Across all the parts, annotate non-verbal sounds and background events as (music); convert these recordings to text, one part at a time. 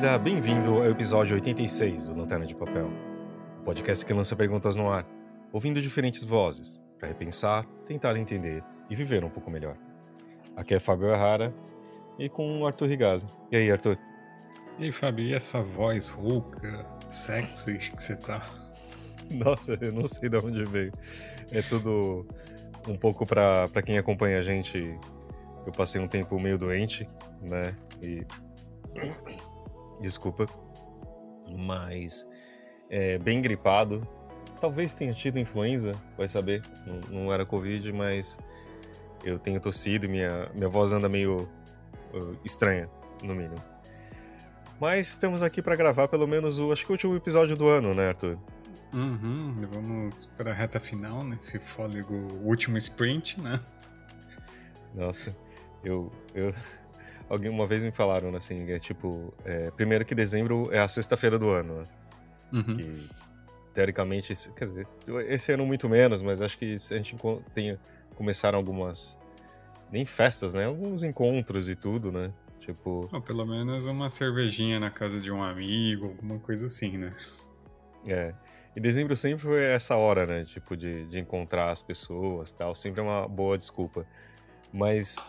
Bem-vinda, bem-vindo ao episódio 86 do Lanterna de Papel, o podcast que lança perguntas no ar, ouvindo diferentes vozes, para repensar, tentar entender e viver um pouco melhor. Aqui é Fábio Errara e com o Arthur Rigazzi. E aí, Arthur? E aí, Fábio, e essa voz rouca, sexy que você tá? Nossa, eu não sei de onde veio. É tudo um pouco para quem acompanha a gente. Eu passei um tempo meio doente, né? E. Desculpa. Mas. É, bem gripado. Talvez tenha tido influenza, vai saber. Não, não era Covid, mas eu tenho tossido e minha, minha voz anda meio uh, estranha, no mínimo. Mas estamos aqui para gravar pelo menos o, acho que o último episódio do ano, né, Arthur? Uhum, vamos para a reta final, nesse fôlego, último sprint, né? Nossa, eu, eu, alguém uma vez me falaram assim, é tipo, é, primeiro que dezembro é a sexta-feira do ano, né? Uhum. Que teoricamente, quer dizer, esse ano muito menos, mas acho que a gente tem começaram algumas nem festas, né? Alguns encontros e tudo, né? Tipo, Ou pelo menos uma cervejinha na casa de um amigo, alguma coisa assim, né? É. E dezembro sempre foi essa hora, né? Tipo, de, de encontrar as pessoas tal. Sempre é uma boa desculpa. Mas.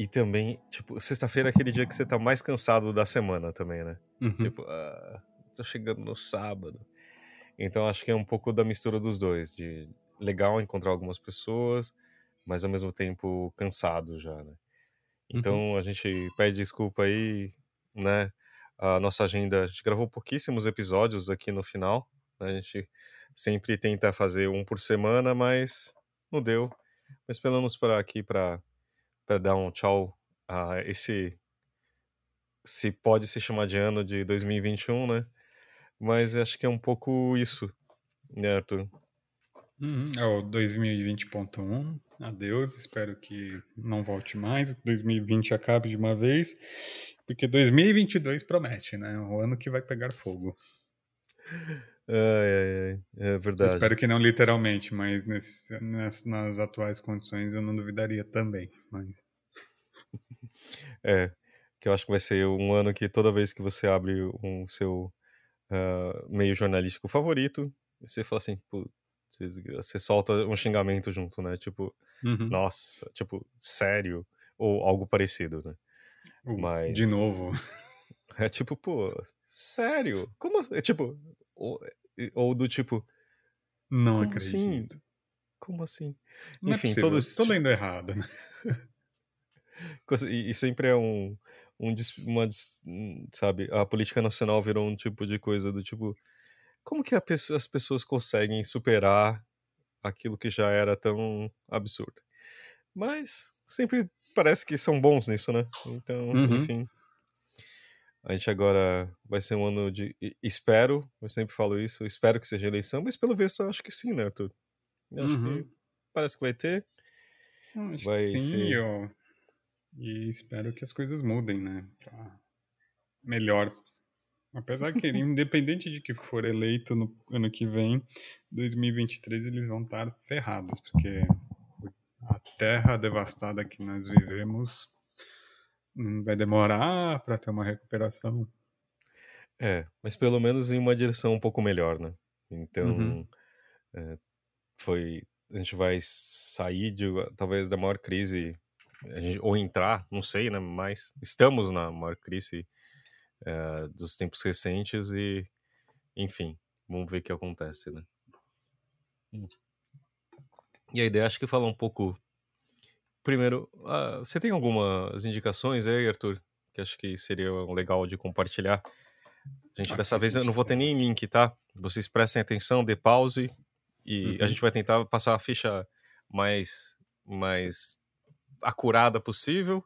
E também, tipo, sexta-feira é aquele dia que você tá mais cansado da semana também, né? Uhum. Tipo, ah, tô chegando no sábado. Então acho que é um pouco da mistura dos dois. De legal encontrar algumas pessoas, mas ao mesmo tempo cansado já, né? Então uhum. a gente pede desculpa aí, né? A nossa agenda, a gente gravou pouquíssimos episódios aqui no final, a gente sempre tenta fazer um por semana, mas não deu. Mas esperamos para aqui para dar um tchau a esse se pode se chamar de ano de 2021, né? Mas acho que é um pouco isso, né, Arthur? Uhum, é o 2020.1. Adeus, espero que não volte mais. 2020 acabe de uma vez, porque 2022 promete, né? O ano que vai pegar fogo. (laughs) É, é, é verdade. espero que não literalmente, mas nesse, nesse, nas atuais condições eu não duvidaria também. Mas... É, que eu acho que vai ser um ano que toda vez que você abre um seu uh, meio jornalístico favorito, você fala assim, você solta um xingamento junto, né? Tipo, uhum. nossa, tipo, sério, ou algo parecido, né? Mas... De novo. (laughs) É tipo, pô, sério? Como assim? É tipo, ou do tipo. Não como assim? acredito. Assim? Como assim? Não é Enfim, é todos. Tô lendo errado, né? (laughs) e, e, sempre é um. um uma, sabe, a política nacional virou um tipo de coisa do tipo. Como que pessoa, as pessoas conseguem superar aquilo que já era tão absurdo? Mas sempre parece que são bons nisso, né? Então, uhum. enfim. A gente agora vai ser um ano de. Espero, eu sempre falo isso, espero que seja eleição, mas pelo visto eu acho que sim, né, Arthur? Eu acho uhum. que parece que vai ter. Acho vai sim, ser... eu... e espero que as coisas mudem, né? Pra melhor. Apesar que, (laughs) independente de que for eleito no ano que vem, 2023 eles vão estar ferrados, porque a terra devastada que nós vivemos vai demorar para ter uma recuperação. É, mas pelo menos em uma direção um pouco melhor, né? Então, uhum. é, foi. A gente vai sair de talvez da maior crise, gente, ou entrar, não sei, né? Mas estamos na maior crise é, dos tempos recentes e, enfim, vamos ver o que acontece, né? Hum. E a ideia acho que falar um pouco Primeiro, uh, você tem algumas indicações aí, Arthur? Que acho que seria legal de compartilhar. Gente, dessa vez eu não vou ter nem link, tá? Vocês prestem atenção, dê pause e uhum. a gente vai tentar passar a ficha mais, mais acurada possível.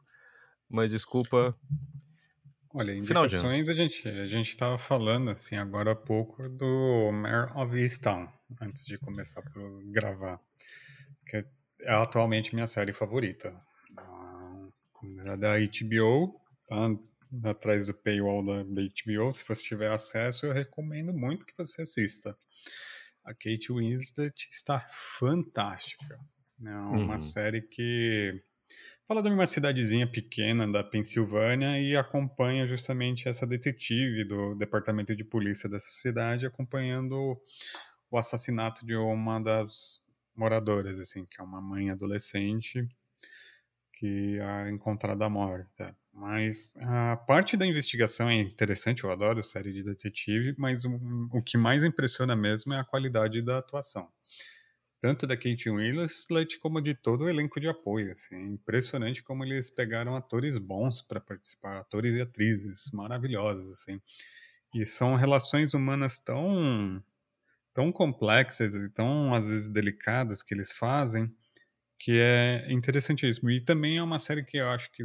Mas desculpa. Olha, indicações a gente a gente estava falando assim agora há pouco do Mare of Easttown antes de começar a gravar. Que é atualmente minha série favorita. É da HBO, tá atrás do paywall da HBO. Se você tiver acesso, eu recomendo muito que você assista. A Kate Winslet está fantástica. É uma uhum. série que fala de uma cidadezinha pequena da Pensilvânia e acompanha justamente essa detetive do departamento de polícia dessa cidade acompanhando o assassinato de uma das moradoras, assim, que é uma mãe adolescente que é encontrada morta. Mas a parte da investigação é interessante, eu adoro série de detetive, mas o, o que mais impressiona mesmo é a qualidade da atuação tanto da Kate Winslet como de todo o elenco de apoio. Assim. Impressionante como eles pegaram atores bons para participar, atores e atrizes maravilhosos. Assim. E são relações humanas tão, tão complexas e tão, às vezes, delicadas que eles fazem, que é interessantíssimo. E também é uma série que eu acho que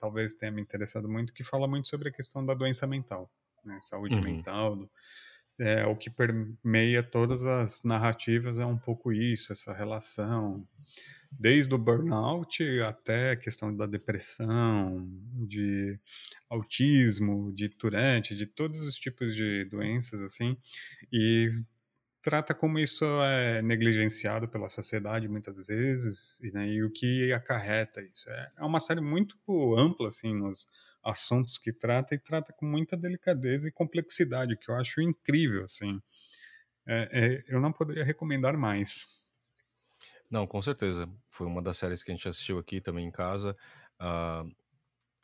talvez tenha me interessado muito, que fala muito sobre a questão da doença mental, né? saúde uhum. mental, do, é, o que permeia todas as narrativas é um pouco isso, essa relação, desde o burnout até a questão da depressão, de autismo, de Tourette, de todos os tipos de doenças assim, e trata como isso é negligenciado pela sociedade muitas vezes e, né, e o que acarreta isso. É, é uma série muito ampla assim nos assuntos que trata e trata com muita delicadeza e complexidade, que eu acho incrível, assim. É, é, eu não poderia recomendar mais. Não, com certeza. Foi uma das séries que a gente assistiu aqui também em casa. Uh,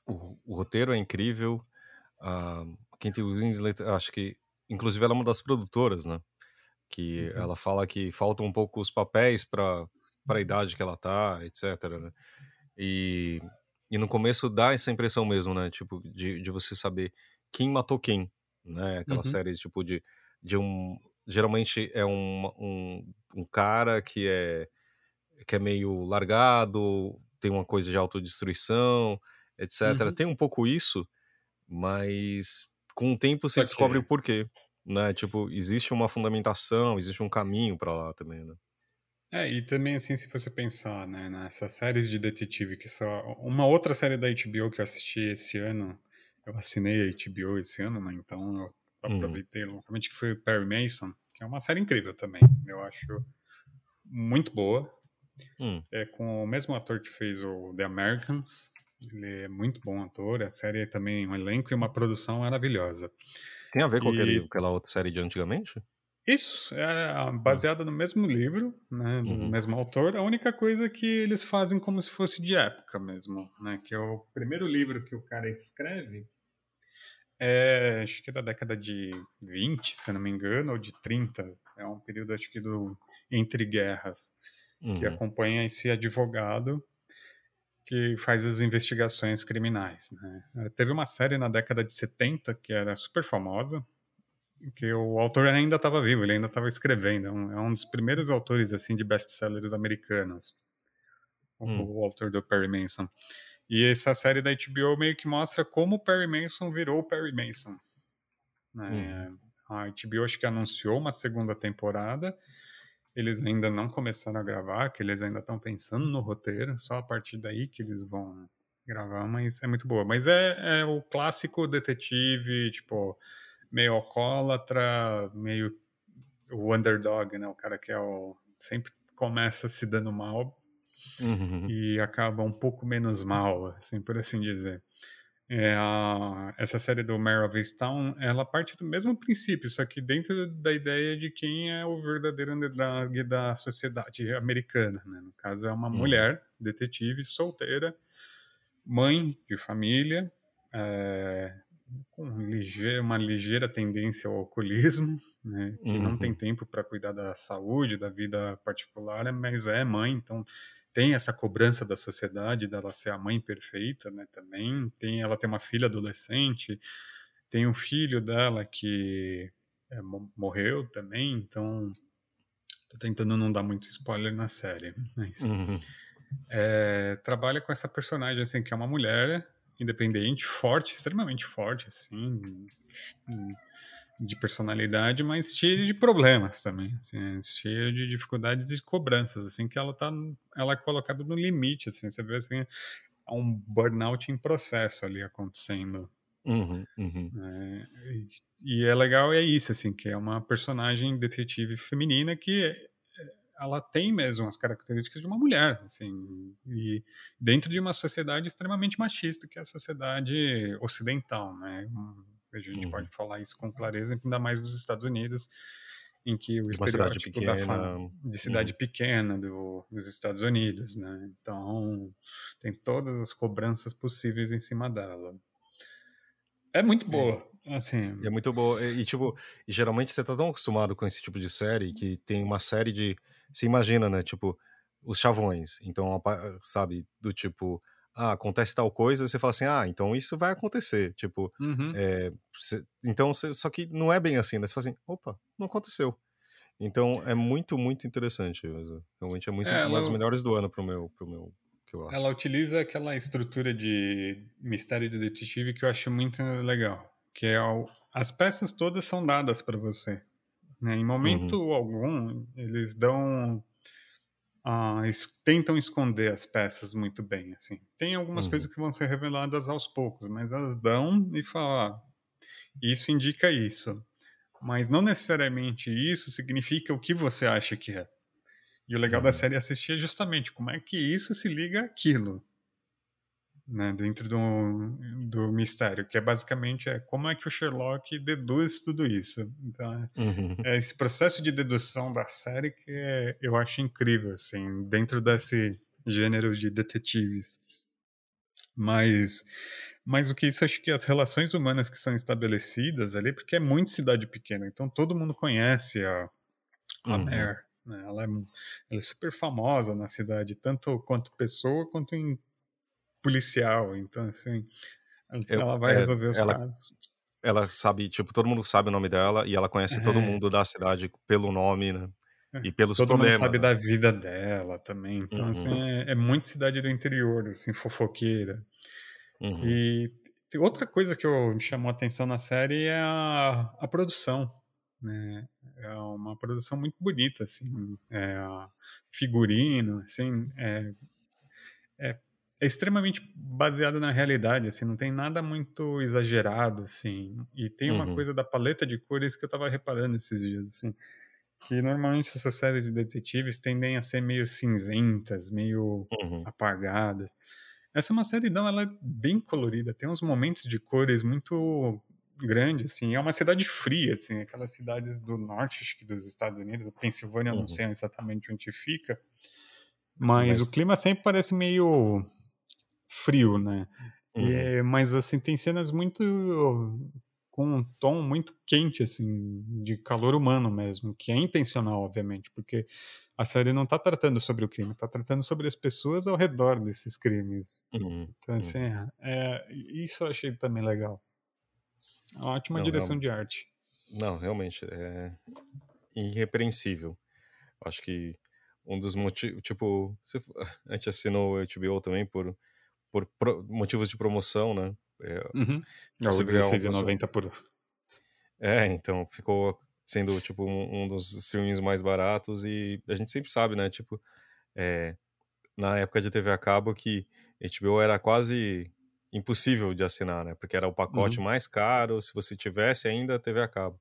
o, o, roteiro é incrível. Uh, Kate Winslet, acho que, inclusive, ela é uma das produtoras, né? Que uhum. ela fala que faltam um pouco os papéis para a idade que ela tá, etc. Né? E e no começo dá essa impressão mesmo, né? Tipo, de, de você saber quem matou quem, né? Aquela uhum. série, tipo, de, de um... Geralmente é um, um, um cara que é, que é meio largado, tem uma coisa de autodestruição, etc. Uhum. Tem um pouco isso, mas com o tempo você descobre o porquê, né? Tipo, existe uma fundamentação, existe um caminho para lá também, né? É, e também assim, se você pensar, né, nessas séries de detetive que só... Uma outra série da HBO que eu assisti esse ano, eu assinei a HBO esse ano, né, então eu uhum. aproveitei uhum. localmente, que foi o Perry Mason, que é uma série incrível também, eu acho muito boa. Uhum. É com o mesmo ator que fez o The Americans, ele é muito bom ator, a série é também um elenco e uma produção maravilhosa. Tem a ver com aquele, aquela outra série de antigamente? Isso, é hum. baseada no mesmo livro, né, no uhum. mesmo autor. A única coisa é que eles fazem como se fosse de época mesmo, né, que é o primeiro livro que o cara escreve, é, acho que é da década de 20, se não me engano, ou de 30. É um período, acho que, do entre guerras, uhum. que acompanha esse advogado que faz as investigações criminais. Né? Teve uma série na década de 70 que era super famosa, que o autor ainda estava vivo, ele ainda estava escrevendo. É um, é um, dos primeiros autores assim de best-sellers americanos. Hum. O, o, autor do Perry Mason. E essa série da HBO meio que mostra como o Perry Mason virou o Perry Mason. Né? Hum. A HBO acho que anunciou uma segunda temporada. Eles ainda não começaram a gravar, que eles ainda estão pensando no roteiro, só a partir daí que eles vão gravar, mas é muito boa. Mas é, é o clássico detetive, tipo, meio alcoólatra, meio o underdog, né? O cara que é o, sempre começa se dando mal uhum. e acaba um pouco menos mal, assim, por assim dizer. É a, essa série do Mare of Easttown, ela parte do mesmo princípio, só que dentro da ideia de quem é o verdadeiro underdog da sociedade americana, né? No caso, é uma uhum. mulher, detetive, solteira, mãe de família, é, com ligeira, uma ligeira tendência ao alcoolismo, né, que uhum. não tem uhum. tempo para cuidar da saúde, da vida particular, mas é mãe, então tem essa cobrança da sociedade dela ser a mãe perfeita, né, também. Tem, ela tem uma filha adolescente, tem um filho dela que é, morreu também, então tô tentando não dar muito spoiler na série, mas uhum. é, trabalha com essa personagem assim que é uma mulher independente, forte, extremamente forte, assim, de personalidade, mas cheia de problemas também, assim, cheia de dificuldades e cobranças, assim, que ela tá, ela é colocada no limite, assim, você vê, assim, um burnout em processo ali acontecendo. Uhum, uhum. É, e, e é legal é isso, assim, que é uma personagem detetive feminina que ela tem mesmo as características de uma mulher, assim, e dentro de uma sociedade extremamente machista, que é a sociedade ocidental, né? A gente uhum. pode falar isso com clareza, ainda mais dos Estados Unidos, em que o estereótipo da fama de cidade uhum. pequena do, dos Estados Unidos, né? Então tem todas as cobranças possíveis em cima dela. É muito boa, é. assim. É muito boa e, e tipo, geralmente você tá tão acostumado com esse tipo de série que tem uma série de, você imagina, né? Tipo os chavões, então sabe do tipo ah, acontece tal coisa, você fala assim, ah, então isso vai acontecer. Tipo, uhum. é, cê, então, cê, só que não é bem assim, né? Você fala assim, opa, não aconteceu. Então é muito, muito interessante. Realmente é muito é, uma das melhores do ano pro meu, pro meu que eu acho. Ela utiliza aquela estrutura de mistério de detetive que eu acho muito legal. Que é o, as peças todas são dadas para você. Né? Em momento uhum. algum, eles dão uh, tentam esconder as peças muito bem, assim. Tem algumas uhum. coisas que vão ser reveladas aos poucos, mas elas dão e falam, ah, isso indica isso. Mas não necessariamente isso significa o que você acha que é. E o legal uhum. da série assistir é justamente como é que isso se liga àquilo né, dentro do, do mistério, que é basicamente é como é que o Sherlock deduz tudo isso. Então, é, uhum. é esse processo de dedução da série que é, eu acho incrível, assim, dentro desse gênero de detetives. Mas, mas o que isso, acho que as relações humanas que são estabelecidas ali, porque é muito cidade pequena, então todo mundo conhece a, a uhum. Mare, né? ela, é, ela é super famosa na cidade, tanto quanto pessoa, quanto em policial, então assim, ela vai é, resolver os ela, casos. Ela sabe, tipo, todo mundo sabe o nome dela e ela conhece é. todo mundo da cidade pelo nome, né? É, e pelos todo problemas. Todo mundo sabe né? da vida dela também. Então, assim, uhum. assim, é, é, muito cidade do interior, assim, fofoqueira. Uhum. E outra coisa que eu, me chamou a atenção na série é a, a produção. Né? É uma produção muito bonita, assim. É, figurino, assim, é, é é extremamente baseado na realidade, assim, não tem nada muito exagerado, assim. E tem uma uhum. coisa da paleta de cores que eu tava reparando esses dias, assim, que normalmente essas séries de detetives tendem a ser meio cinzentas, meio uhum. apagadas. Essa é uma série, não, ela é bem colorida, tem uns momentos de cores muito grandes, assim, é uma cidade fria, assim, aquelas cidades do norte, acho que dos Estados Unidos, a Pensilvânia, uhum. não sei exatamente onde fica, mas, mas, o clima sempre parece meio frio, né? Uhum. E, mas assim tem cenas muito com um tom muito quente assim de calor humano mesmo, que é intencional, obviamente, porque a série não está tratando sobre o crime, está tratando sobre as pessoas ao redor desses crimes. Uhum. Então assim, uhum. é, isso eu achei também legal. Uma ótima não, direção de arte. Não, realmente é irrepreensível. Acho que um dos motivos, tipo, (laughs) a gente assinou o HBO também por por pro, motivos de promoção, né? É, uhum. É o R$16,90 por... É, então ficou sendo, tipo, um, um, dos streamings mais baratos e a gente sempre sabe, né? Tipo, é, na época de TV a cabo que HBO era quase impossível de assinar, né? Porque era o pacote uhum. mais caro, se você tivesse ainda TV a cabo.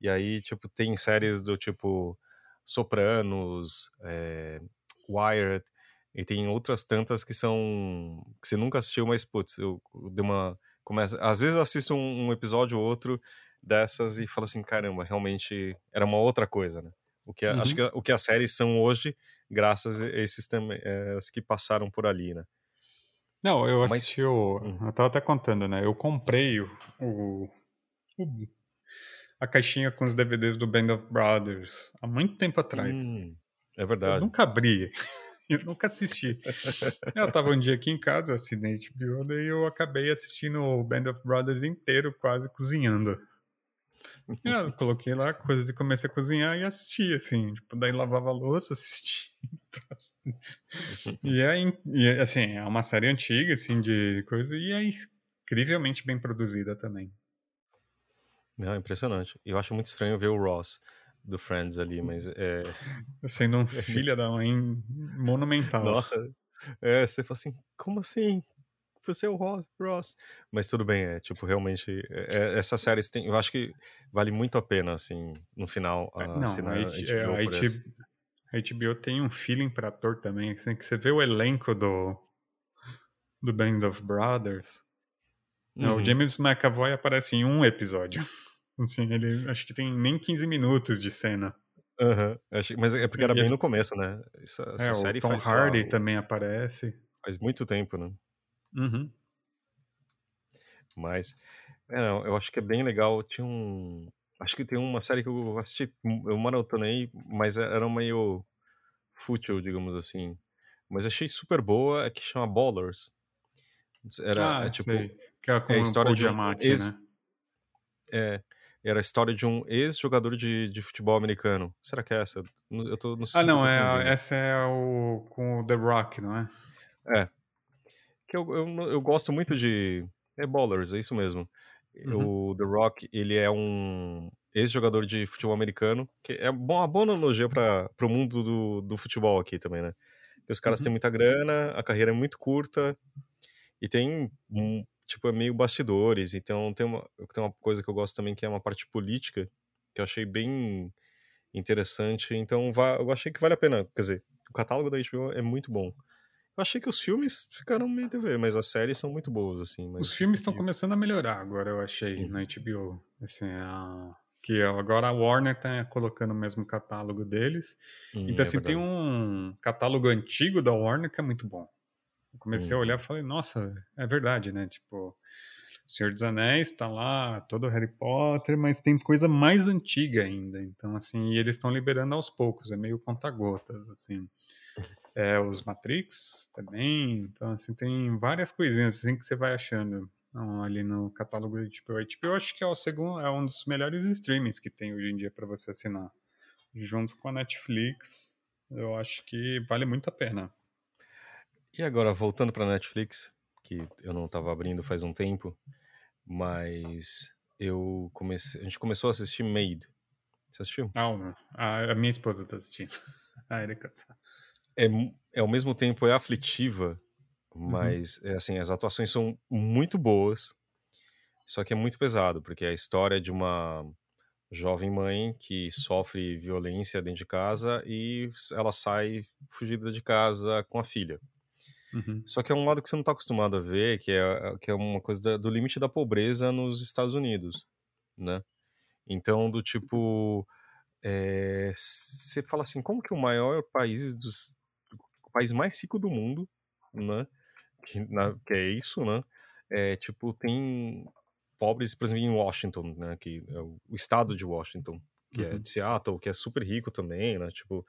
E aí, tipo, tem séries do tipo Sopranos, é, Wired, e tem outras tantas que são. que você nunca assistiu, mas, putz, eu, eu dei uma. Começa, às vezes eu assisto um, um episódio ou outro dessas e falo assim: caramba, realmente era uma outra coisa, né? O que, uhum. Acho que o que as séries são hoje, graças a esses também, é, que passaram por ali, né? Não, eu assisti mas... o. Uhum. Eu tava até contando, né? Eu comprei o, o, o, a caixinha com os DVDs do Band of Brothers há muito tempo atrás. Hum, é verdade. Eu nunca abri. Eu nunca assisti. Eu tava um dia aqui em casa, eu assinei HBO, daí eu acabei assistindo o Band of Brothers inteiro, quase cozinhando. Eu coloquei lá coisas e comecei a cozinhar e assisti, assim, tipo, daí lavava louça, (laughs) assisti. e, é, e é, assim, é uma série antiga, assim, de coisa, e é incrivelmente bem produzida também. Não, impressionante. Eu acho muito estranho ver o Ross do Friends ali, mas é. Sendo um (laughs) filho da mãe monumental. Nossa, é, você fala assim, como assim? Você é o Ross, Ross. Mas tudo bem, é tipo, realmente. É, é essa série tem, eu acho que vale muito a pena, assim, no final, a é, Não, assinar a, HBO, a, HBO, A HBO tem um feeling para ator também, assim, que você vê o elenco do do Band of Brothers. Uhum. O James McAvoy aparece em um episódio. Assim, ele acho que tem nem 15 minutos de cena. Uhum. Mas é porque era bem no começo, né? Essa, essa é, série o Tom Hardy lá, também aparece. Faz muito tempo, né? Uhum. Mas, é, eu acho que é bem legal. Tinha um. Acho que tem uma série que eu assisti, eu maratonei, mas é, era meio fútil, digamos assim. Mas achei super boa, é que chama Ballers. Era, ah, é, tipo, sei. Que é, com é a história de ex, né? É, era a história de um ex-jogador de, de futebol americano. Será que é essa? Eu tô, não sei ah, não, é, essa é o com o The Rock, não é? É. Que eu, eu, eu gosto muito de. É Ballers, é isso mesmo. Uhum. O The Rock, ele é um ex-jogador de futebol americano, que é uma boa analogia para o mundo do, do futebol aqui também, né? Que os caras uhum. têm muita grana, a carreira é muito curta e tem um, tipo, é meio bastidores. Então tem uma, tem uma coisa que eu gosto também que é uma parte política, que eu achei bem interessante. Então eu achei que vale a pena. Quer dizer, o catálogo da HBO é muito bom. Eu achei que os filmes ficaram meio TV, mas as séries são muito boas, assim. Os filmes estão começando a melhorar agora, eu achei, uhum. na HBO. Assim, a... Que agora a Warner tá colocando o mesmo catálogo deles. Hum, então, é assim, verdade. tem um catálogo antigo da Warner que é muito bom. Eu comecei hum. a olhar e falei, nossa, é verdade, né? Tipo, Senhor dos Anéis tá lá, todo Harry Potter, mas tem coisa mais antiga ainda. Então, assim, e eles estão liberando aos poucos, é meio conta-gotas, assim. É, os Matrix também. Então, assim, tem várias coisinhas assim que você vai achando ali no catálogo do HBO. HBO acho que é o segundo, é um dos melhores streamings que tem hoje em dia para você assinar. Junto com a Netflix, eu acho que vale muito a pena. E agora, voltando para Netflix, que eu não estava abrindo faz um tempo, mas eu comecei, a gente começou a assistir Made. Você assistiu? Não, a, a minha esposa está assistindo. a Erika tá. É, é ao mesmo tempo é aflitiva, uhum. mas uhum. é assim, as atuações são muito boas. Só que é muito pesado, porque é a história de uma jovem mãe que sofre violência dentro de casa e ela sai fugida de casa com a filha. Uhum. Só que é um lado que você não está acostumado a ver, que é, que é uma coisa da, do limite da pobreza nos Estados Unidos, né? Então, do tipo, é, você fala assim, como que o maior país dos, o país mais rico do mundo, né? Que, na, que é isso, né? É, tipo, tem pobres, por exemplo, em Washington, né? Que é o, o estado de Washington, que é uhum. é de Seattle, que é super rico também, né? Tipo,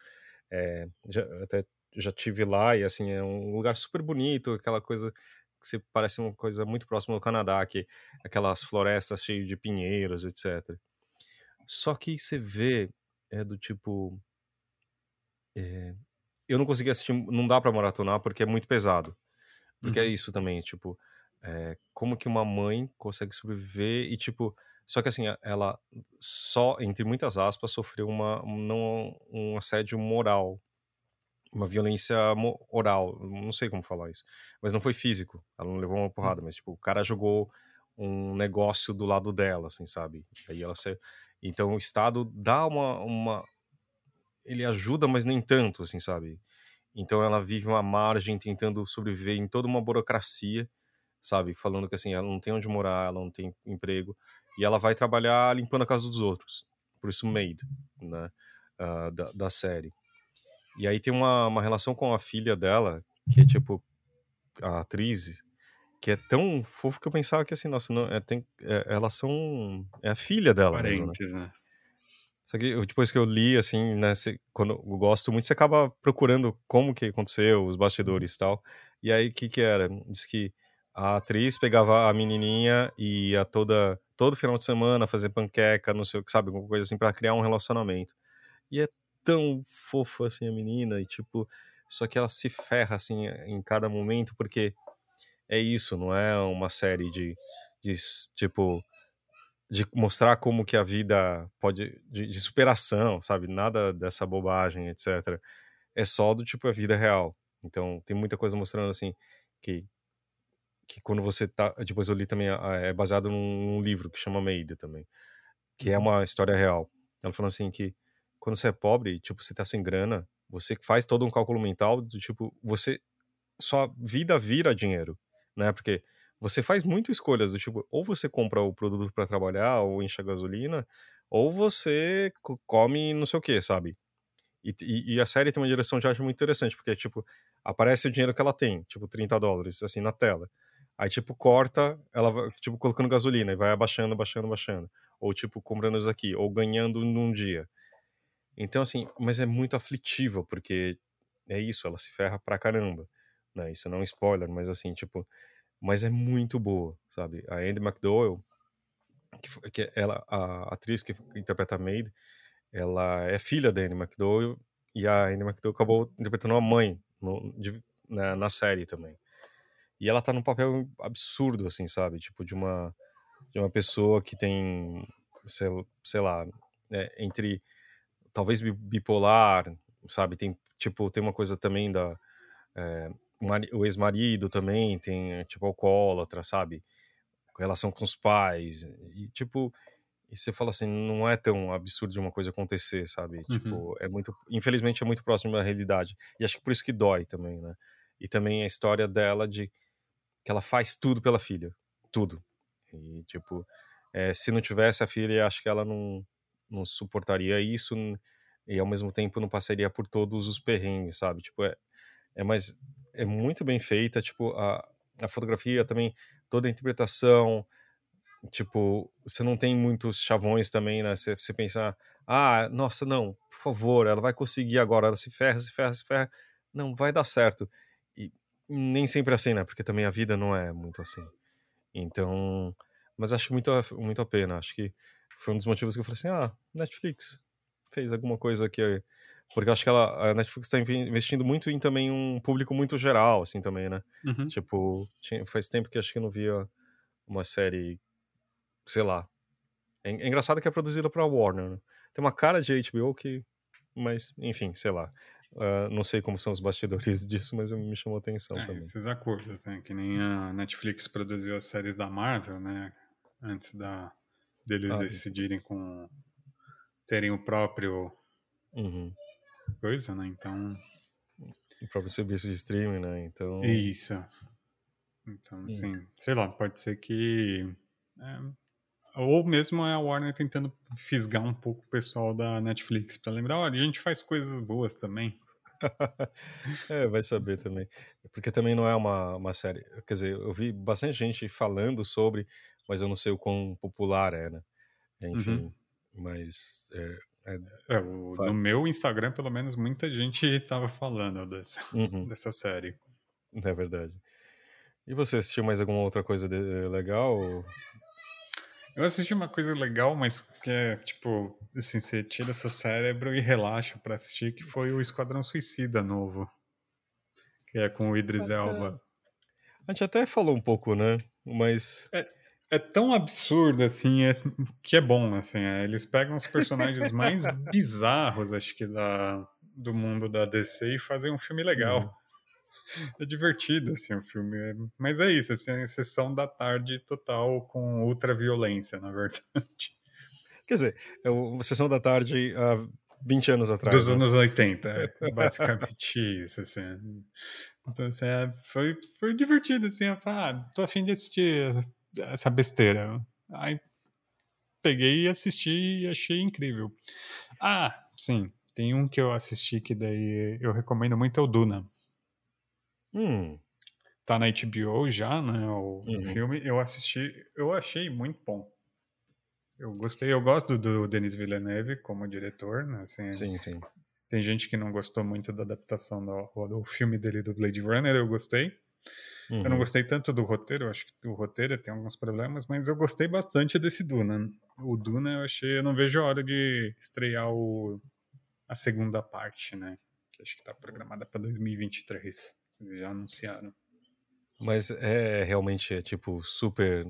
é, já, até já tive lá e assim é um lugar super bonito, aquela coisa que você parece uma coisa muito próxima do Canadá, que aquelas florestas cheias de pinheiros, etc. Só que você vê é do tipo é, eu não consegui assistir, não dá para maratonar porque é muito pesado. Porque é uhum. é isso também, tipo, é, como que uma mãe consegue sobreviver e tipo, só que assim, ela só, entre muitas aspas, sofreu uma, não, um assédio moral uma violência oral, não sei como falar isso, mas não foi físico, ela não levou uma hum. porrada, mas tipo, o cara jogou um negócio do lado dela, assim, sabe? Aí ela saiu. Então o Estado dá uma, uma. Ele ajuda, mas nem tanto, assim, sabe? Então ela vive uma margem tentando sobreviver em toda uma burocracia, sabe? Falando que assim, ela não tem onde morar, ela não tem emprego, e ela vai trabalhar limpando a casa dos outros. Por isso, maid, né? Uh, da, da série. E aí tem uma, uma relação com a filha dela, que é tipo, a atriz, que é tão fofo que eu pensava que assim, nossa, não, é, tem, é, elas são. É a filha dela. Parentes, mesmo, né? né? Só que depois que eu li, assim, né, você, quando eu gosto muito, você acaba procurando como que aconteceu, os bastidores e tal. E aí, o que que era? Diz que a atriz pegava a menininha e ia toda, todo final de semana fazer panqueca, não sei o que, sabe, alguma coisa assim, para criar um relacionamento. E é tão fofa assim a menina e tipo, só que ela se ferra assim em cada momento porque é isso, não é uma série de, de tipo de mostrar como que a vida pode de, de, superação, sabe? Nada dessa bobagem, etc. É só do tipo a vida real. Então tem muita coisa mostrando assim que que quando você tá, depois eu li também é baseado num, livro que chama Made também, que é uma história real. Ela falou assim que quando você é pobre, tipo, você tá sem grana, Você faz todo um cálculo mental do tipo, você sua vida vira dinheiro, né? Porque você faz muito escolhas do tipo, ou você compra o produto para trabalhar, ou enche a gasolina, ou você come não sei o que, sabe? E, e, e, a série tem uma direção de arte muito interessante, porque, tipo, aparece o dinheiro que ela tem, tipo, 30 dólares, assim, na tela. Aí, tipo, corta, ela vai, tipo, colocando gasolina e vai abaixando, abaixando, abaixando. Ou, tipo, comprando isso aqui, ou ganhando num dia. Então, assim, mas é muito aflitivo, porque é isso, ela se ferra pra caramba. Né? Isso não é um spoiler, mas assim, tipo, mas é muito boa, sabe? A Andy McDowell, que, que ela, a atriz que interpreta a Maid, ela é filha da Andy McDowell e a Andy McDowell acabou interpretando a mãe no, de, na, na, série também. E ela tá num papel absurdo, assim, sabe? Tipo, de uma, de uma pessoa que tem, sei, sei lá, é, entre talvez bipolar, sabe? Tem, tipo, tem uma coisa também da... É, o ex-marido também tem, tipo, alcoólatra, sabe? Relação com os pais. E, tipo, e você fala assim, não é tão absurdo de uma coisa acontecer, sabe? Uhum. Tipo, é muito. Infelizmente é muito próximo da realidade. E acho que por isso que dói também, né? E também a história dela de que ela faz tudo pela filha. Tudo. E, tipo, é, se não tivesse a filha, acho que ela não, não suportaria isso e ao mesmo tempo não passaria por todos os perrengues, sabe? Tipo, é, é mais é muito bem feita, tipo, a, a fotografia também, toda a interpretação, tipo, você não tem muitos chavões também, né? Você, você pensa, ah, nossa, não, por favor, ela vai conseguir agora, ela se ferra, se ferra, se ferra, não, vai dar certo. E nem sempre é assim, né? Porque também a vida não é muito assim. Então, mas acho muito, muito a pena, acho que foi um dos motivos que eu falei assim, ah, Netflix fez alguma coisa que porque eu acho que ela, a Netflix está investindo muito em também um público muito geral, assim, também, né? Uhum. Tipo, tinha, faz tempo que acho que eu não via uma série, sei lá. É, é engraçado que é produzida pra Warner, né? Tem uma cara de HBO que... Mas, enfim, sei lá. Uh, não sei como são os bastidores (laughs) disso, mas me chamou a atenção é, também. Esses acordos, né? Que nem a Netflix produziu as séries da Marvel, né? Antes da, deles decidirem com... terem o próprio... Uhum coisa, né? Então. O próprio serviço de streaming, né? Então. Isso. Então, assim, sei lá, pode ser que. É, ou mesmo é a Warner tentando fisgar um pouco o pessoal da Netflix para lembrar, olha, a gente faz coisas boas também. (laughs) é, vai saber também. Porque também não é uma, uma série. Quer dizer, eu vi bastante gente falando sobre, mas eu não sei o quão popular é, né? Enfim, uhum. mas é, é, é o, no meu Instagram, pelo menos, muita gente estava falando dessa, uhum. dessa série. É verdade. E você assistiu mais alguma outra coisa de, legal? Eu assisti uma coisa legal, mas que é tipo, assim, você tira seu cérebro e relaxa para assistir, que foi o Esquadrão Suicida novo. Que é com o Idris Elba. A gente até falou um pouco, né? Mas. É, é tão absurdo, assim, é, (laughs) que é bom, assim. É, eles pegam os personagens (laughs) mais bizarros, acho que, da, do mundo da DC e fazem um filme legal. Uhum. É divertido, assim, o filme. É, mas é isso, assim, é sessão da tarde total com ultra violência, na verdade. (laughs) Quer dizer, é uma sessão da tarde há 20 anos atrás. Dos né? anos 80, é basicamente isso, assim. Então, assim, é, foi, foi divertido, assim, eu falei, ah, tô afim de assistir essa besteira. Aí peguei e assisti e achei incrível. Ah, sim, tem um que eu assisti que daí eu recomendo muito é o Duna. Hum. Tá na HBO já, né? O uhum. filme. Eu assisti, eu achei muito bom. Eu gostei, eu gosto do, do Denis Villeneuve como diretor, né? Assim, sim, sim. Tem gente que não gostou muito da adaptação do, do filme dele do Blade Runner, eu gostei. Uhum. Eu não uhum. gostei tanto do roteiro, acho que o roteiro tem alguns problemas, mas eu gostei bastante desse Duna. O Duna eu achei, eu não vejo a hora de estrear o, a segunda parte, né? Que acho que está programada para 2023. Eles já anunciaram. Mas é realmente é, tipo super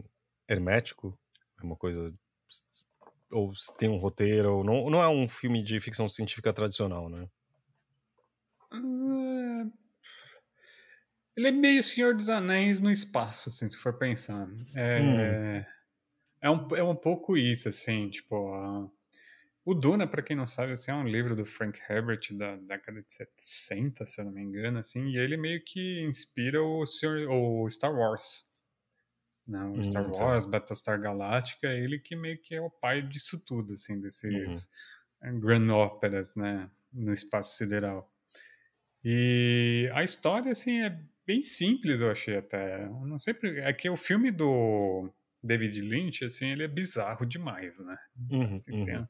hermético? É uma coisa ou tem um roteiro, ou não, não é um filme de ficção científica tradicional, né? Ele é meio Senhor dos Anéis no espaço, assim, se for pensar. É, hum. é, um, é um pouco isso, assim, tipo. o Duna, para quem não sabe, assim, é um livro do Frank Herbert da década de 60, se eu não me engano, assim, e ele meio que inspira o, senhor, o Star Wars. Né? O hum, Star tá. Wars, Battlestar Galactica, ele que meio que é o pai disso tudo, assim, desses uhum. grand óperas, né, no espaço sideral. E a história, assim, é bem simples, eu achei até. Eu não sei, é que o filme do David Lynch, assim, ele é bizarro demais, né? Uhum, assim, uhum. Tem,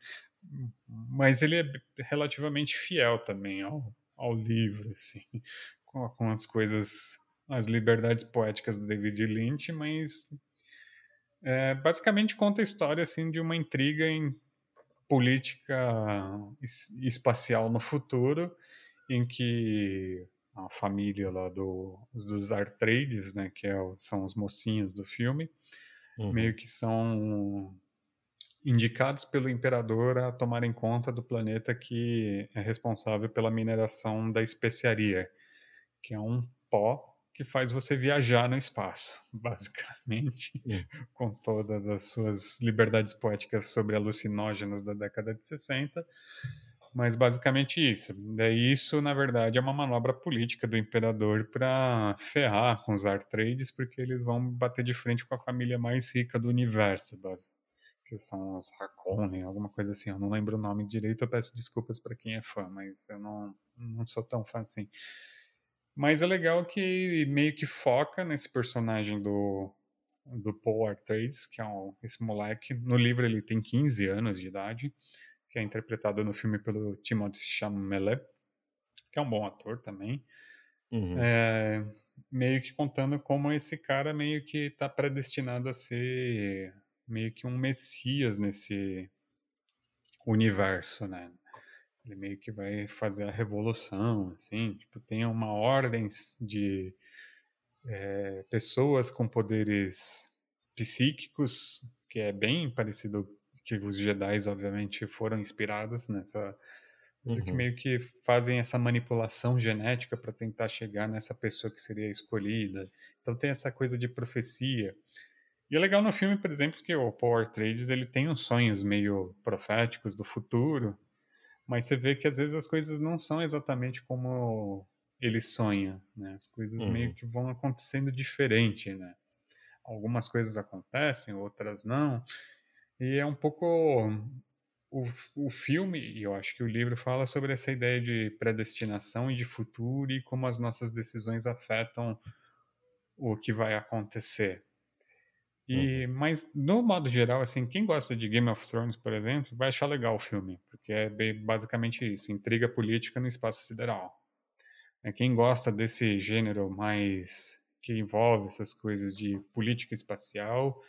mas ele é relativamente fiel também ao, ao livro, assim, (laughs) com, com as coisas, as liberdades poéticas do David Lynch, mas é, basicamente conta a história assim de uma intriga em política espacial no futuro, em que a família lá do, dos Artrades, né, que é, são os mocinhos do filme, uhum. meio que são indicados pelo imperador a tomarem conta do planeta que é responsável pela mineração da especiaria, que é um pó que faz você viajar no espaço, (laughs) basicamente, com todas as suas liberdades poéticas sobre alucinógenos da década de 60. Mas basicamente isso. Daí isso, na verdade, é uma manobra política do imperador para ferrar com os Artrades, porque eles vão bater de frente com a família mais rica do universo, que são os Hakonnen, alguma coisa assim. Eu não lembro o nome direito, eu peço desculpas para quem é fã, mas eu não, não sou tão fã assim. Mas é legal que meio que foca nesse personagem do, do Paul Artrades, que é um, esse moleque. No livro ele tem 15 anos de idade, que é interpretado no filme pelo Timothée Chalamet, que é um bom ator também. Uhum. É, meio que contando como esse cara meio que está predestinado a ser meio que um messias nesse universo, né? Ele meio que vai fazer a revolução, assim, tipo, tem uma ordem de é, pessoas com poderes psíquicos, que é bem parecido que os Jedi, obviamente, foram inspirados nessa uhum. que meio que fazem essa manipulação genética para tentar chegar nessa pessoa que seria escolhida. Então tem essa coisa de profecia. E é legal no filme, por exemplo, que o Power Trades ele tem uns sonhos meio proféticos do futuro, mas você vê que às vezes as coisas não são exatamente como ele sonha, né? As coisas uhum. meio que vão acontecendo diferente, né? Algumas coisas acontecem, outras não. E é um pouco o, o filme, e eu acho que o livro fala sobre essa ideia de predestinação e de futuro e como as nossas decisões afetam o que vai acontecer. E, uhum. Mas, no modo geral, assim, quem gosta de Game of Thrones, por exemplo, vai achar legal o filme, porque é bem, basicamente isso, intriga política no espaço sideral. É, quem gosta desse gênero mais que envolve essas coisas de política espacial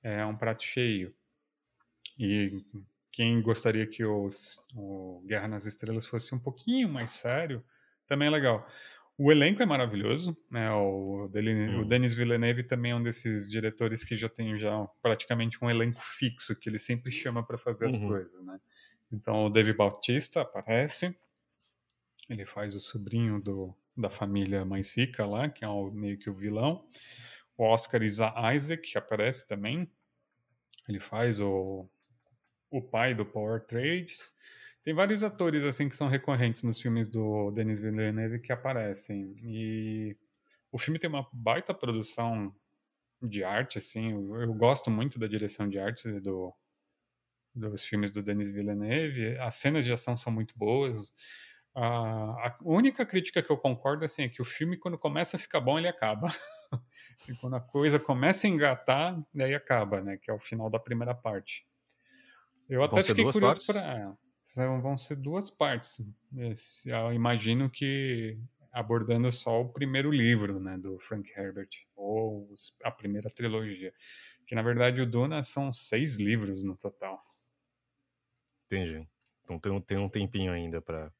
é um prato cheio. E quem gostaria que os, o Guerra nas Estrelas fosse um pouquinho mais sério, também é legal. O elenco é maravilhoso, né? O, hum. o Denis Villeneuve também é um desses diretores que já tem já praticamente um elenco fixo que ele sempre chama para fazer as uhum. coisas, né? Então o Dave Bautista aparece, ele faz o sobrinho do, da família mais rica lá, que é o, meio que o vilão. O Oscar Isaac aparece também, ele faz o, o pai do Power Trades. Tem vários atores assim que são recorrentes nos filmes do Denis Villeneuve que aparecem. E o filme tem uma baita produção de arte, assim. Eu, gosto muito da direção de arte do, dos filmes do Denis Villeneuve. As cenas de ação são muito boas. A, a única crítica que eu concordo assim, é que o filme, quando começa a ficar bom, ele acaba. (laughs) assim, quando a coisa começa a engatar, daí acaba, né? Que é o final da primeira parte. Eu até fiquei curioso para vão ser duas partes. Eu imagino que abordando só o primeiro livro, né, do Frank Herbert, ou a primeira trilogia. Que na verdade o Duna são seis livros no total. Entendi. Então tem um, tem um tempinho ainda para.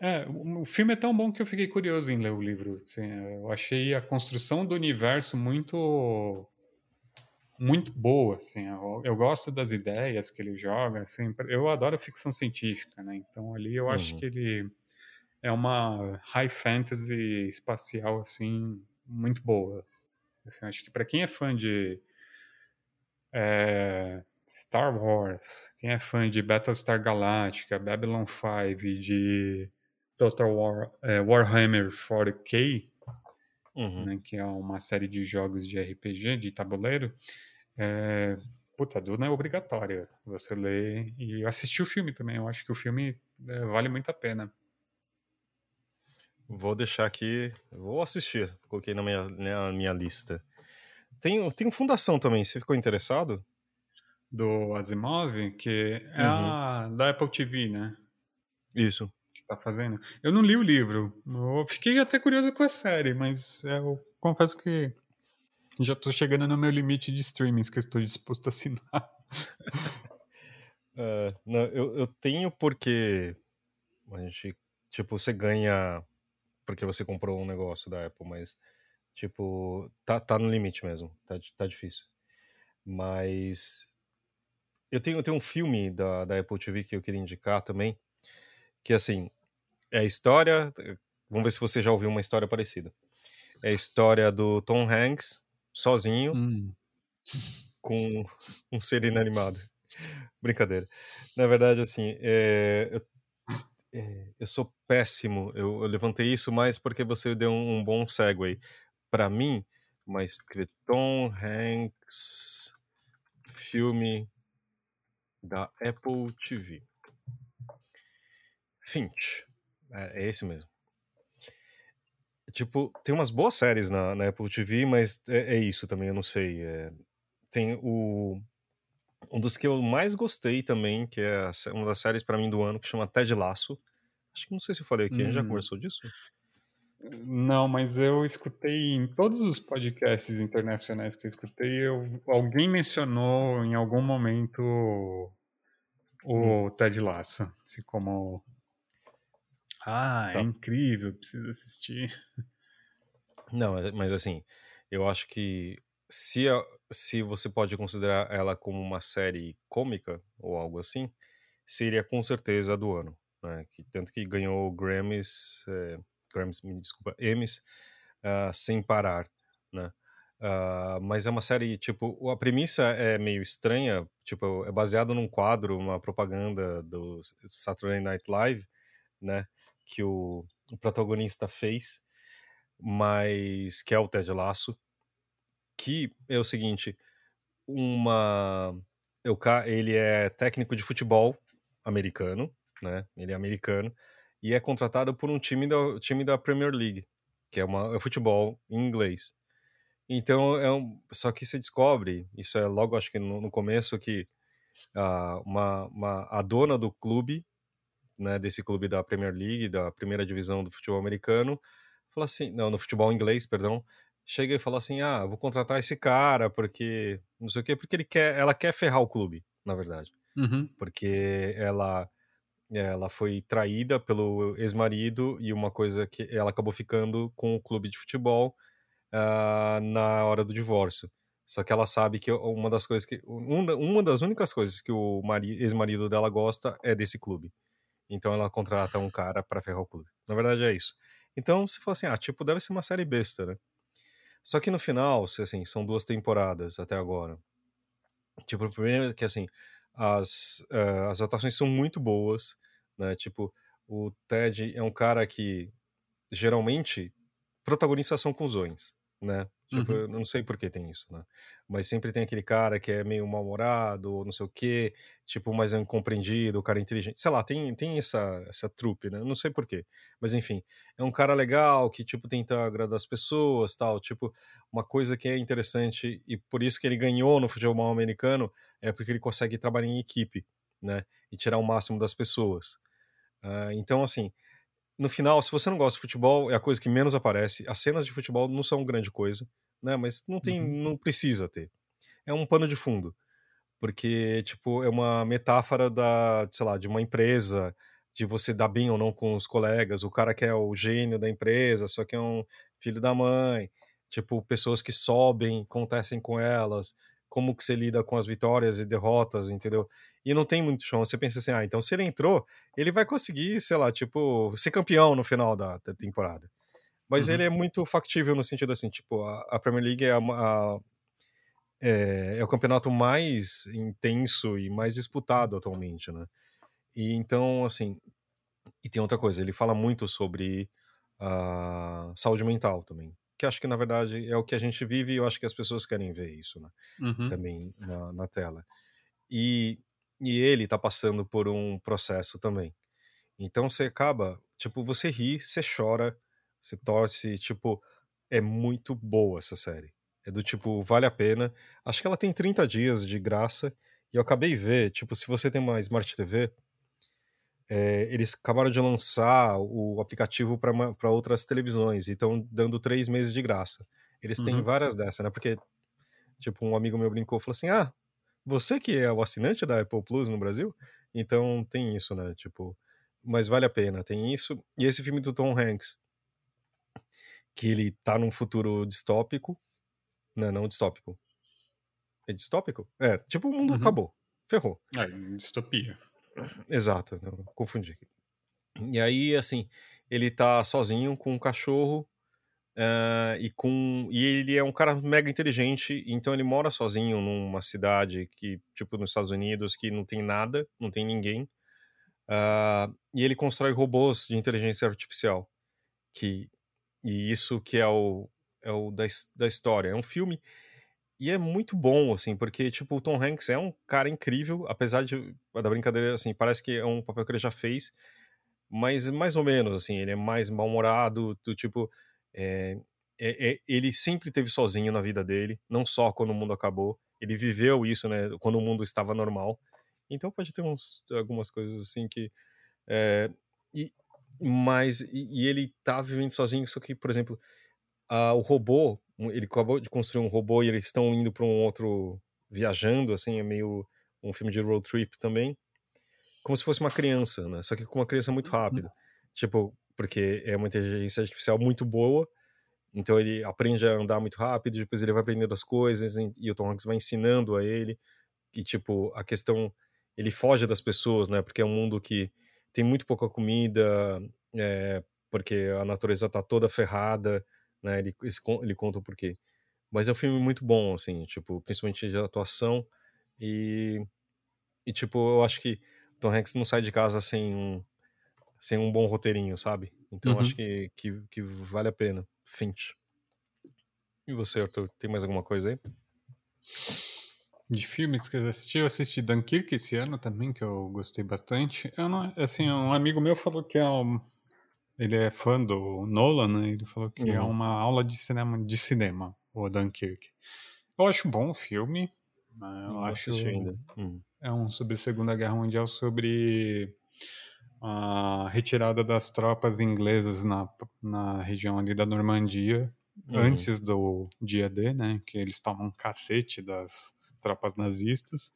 É, o filme é tão bom que eu fiquei curioso em ler o livro. Assim, eu achei a construção do universo muito muito boa, assim. Eu, eu, gosto das ideias que ele joga, assim. Eu adoro ficção científica, né? Então ali eu uhum. acho que ele é uma high fantasy espacial, assim, muito boa. Assim, acho que para quem é fã de é, Star Wars, quem é fã de Battlestar Galactica, Babylon 5, de Total War, é, Warhammer 40k, uhum. né, que é uma série de jogos de RPG, de tabuleiro, é, puta, Duna é obrigatória você ler e assistir o filme também. Eu acho que o filme é, vale muito a pena. Vou deixar aqui, vou assistir, coloquei na minha, na minha lista. Tem, tem Fundação também, você ficou interessado? Do Asimov, que é uhum. a da Apple TV, né? Isso. Que tá fazendo. Eu não li o livro, eu fiquei até curioso com a série, mas eu confesso que já tô chegando no meu limite de streamings que eu estou disposto a assinar. uh, (laughs) não, eu, eu tenho porque a gente, tipo, você ganha porque você comprou um negócio da Apple, mas Tipo, tá, tá no limite mesmo. Tá, tá difícil. Mas. Eu tenho, eu tenho um filme da, da Apple TV que eu queria indicar também. Que assim. É a história. Vamos ver se você já ouviu uma história parecida. É a história do Tom Hanks sozinho hum. com um ser inanimado. Brincadeira. Na verdade, assim, é, eu, é, eu sou péssimo. Eu, eu, levantei isso mais porque você deu um, um bom segue para mim, mas Tom Hanks filme da Apple TV. Finch. É, é esse mesmo. Tipo, tem umas boas séries na, na Apple TV, mas é, é, isso também, eu não sei. É, tem o. Um dos que eu mais gostei também, que é uma das séries para mim do ano, que chama Ted Laço. Acho que não sei se eu falei aqui, hum. a gente já hum. conversou disso? Não, mas eu escutei em todos os podcasts internacionais que eu escutei, eu, alguém mencionou em algum momento o hum. Ted Lasso, assim como ah, é tá. é incrível, preciso assistir. (laughs) Não, mas assim, eu acho que se, se você pode considerar ela como uma série cômica ou algo assim, seria com certeza a do ano. Né? Que, tanto que ganhou Grammys. É, Grammys, me desculpa, Emmys, uh, sem parar, né? Uh, mas é uma série, tipo, a premissa é meio estranha, tipo, é baseado num quadro, uma propaganda do Saturday Night Live, né, que o, o protagonista fez, mas que é o Ted Lasso, que é o seguinte, uma ele é técnico de futebol americano, né, ele é americano, e é contratado por um time da, time da Premier League, que é, uma, é futebol em inglês. Então, é um, só que você descobre, isso é logo acho que no, no começo, que uh, uma, uma, a dona do clube, né, desse clube da Premier League, da primeira divisão do futebol americano, fala assim, não, no futebol inglês, perdão, chega e fala assim, ah, vou contratar esse cara porque, não sei o quê, porque ele quer, ela quer ferrar o clube, na verdade. Uhum. Porque ela ela foi traída pelo ex-marido e uma coisa que ela acabou ficando com o clube de futebol uh, na hora do divórcio. Só que ela sabe que uma das coisas que uma das únicas coisas que o ex-marido dela gosta é desse clube. Então ela contrata um cara para ferrar o clube. Na verdade é isso. Então você fala assim, ah, tipo, deve ser uma série besta, né? Só que no final, assim, são duas temporadas até agora. Tipo, o primeiro é que assim, as, uh, as atuações são muito boas, né? Tipo, o Ted é um cara que geralmente protagoniza são cuzões, né? Tipo, uhum. eu não sei por que tem isso, né? Mas sempre tem aquele cara que é meio mal-humorado, ou não sei o quê, tipo, mas é incompreendido, o cara é inteligente. Sei lá, tem, tem essa, essa trupe, né? Não sei por quê. Mas enfim, é um cara legal que, tipo, tenta agradar as pessoas, tal. Tipo, uma coisa que é interessante, e por isso que ele ganhou no futebol americano, é porque ele consegue trabalhar em equipe, né? E tirar o máximo das pessoas. Uh, então, assim, no final, se você não gosta de futebol, é a coisa que menos aparece. As cenas de futebol não são grande coisa, né? Mas não tem, uhum. não precisa ter. É um pano de fundo, porque tipo é uma metáfora da, sei lá, de uma empresa, de você dar bem ou não com os colegas. O cara que é o gênio da empresa, só que é um filho da mãe. Tipo pessoas que sobem, acontecem com elas, como que você lida com as vitórias e derrotas, entendeu? e não tem muito chão. Você pensa assim, ah, então se ele entrou, ele vai conseguir, sei lá, tipo, ser campeão no final da, da temporada. Mas uhum. ele é muito factível no sentido assim, tipo, a, a Premier League é a, a, é, é, o campeonato mais intenso e mais disputado atualmente, né? E então, assim, e tem outra coisa, ele fala muito sobre a saúde mental também, que acho que na verdade é o que a gente vive e eu acho que as pessoas querem ver isso, né? Uhum. Também na, na, tela. E, e ele tá passando por um processo também. Então você acaba, tipo, você ri, você chora, você torce, tipo, é muito boa essa série. É do tipo, vale a pena. Acho que ela tem 30 dias de graça. E eu acabei de ver, tipo, se você tem uma Smart TV, é, eles acabaram de lançar o aplicativo para outras televisões e estão dando três meses de graça. Eles têm uhum. várias dessas, né? Porque, tipo, um amigo meu brincou e falou assim: Ah, você que é o assinante da Apple Plus no Brasil? Então tem isso, né? Tipo, mas vale a pena, tem isso. E esse filme do Tom Hanks, que ele tá num futuro distópico, não, não distópico. É distópico? É, tipo, o mundo uhum. acabou. Ferrou. É, distopia. Exato, não, confundi aqui. E aí, assim, ele tá sozinho com um cachorro uh, e com. E ele é um cara mega inteligente, então ele mora sozinho numa cidade que, tipo, nos Estados Unidos, que não tem nada, não tem ninguém. Uh, e ele constrói robôs de inteligência artificial. Que, e isso que é o, é o da, da história. É um filme e é muito bom, assim, porque, tipo, o Tom Hanks é um cara incrível, apesar de, da brincadeira, assim, parece que é um papel que ele já fez, mas mais ou menos, assim, ele é mais mal-humorado, do tipo, é, é, é, ele sempre teve sozinho na vida dele, não só quando o mundo acabou, ele viveu isso, né, quando o mundo estava normal, então pode ter uns, algumas coisas, assim, que... É, e, mas, e, e ele tá vivendo sozinho, só que, por exemplo, uh, o robô, ele acabou de construir um robô e eles estão indo para um outro viajando, assim, é meio um filme de road trip também, como se fosse uma criança, né? Só que com uma criança muito uhum. rápida. Tipo, porque é uma inteligência artificial muito boa, então ele aprende a andar muito rápido, depois ele vai aprendendo as coisas e o Tom Hanks vai ensinando a ele. E tipo, a questão ele foge das pessoas, né? Porque é um mundo que tem muito pouca comida, é, porque a natureza tá toda ferrada, né? Ele, ele conta o porquê. Mas é um filme muito bom, assim, tipo, principalmente de atuação. E, e tipo, eu acho que Tom Hanks não sai de casa sem um, sem um bom roteirinho, sabe? Então uhum. acho que, que, que vale a pena. Finch. E você, Arthur, tem mais alguma coisa aí? De filmes que eu assisti, eu assisti Dunkirk esse ano também, que eu gostei bastante. Eu não, assim, um amigo meu falou que é um, ele é fã do Nolan, né? Ele falou que é uhum. é uma aula de cinema, de cinema, o Dunkirk. Eu acho bom o filme. Né? Eu Não acho ainda. Uhum. É um sobre a Segunda Guerra Mundial, sobre a retirada das tropas inglesas na, na região ali da Normandia, uhum. antes do dia D, né? Que eles tomam um cacete das tropas nazistas.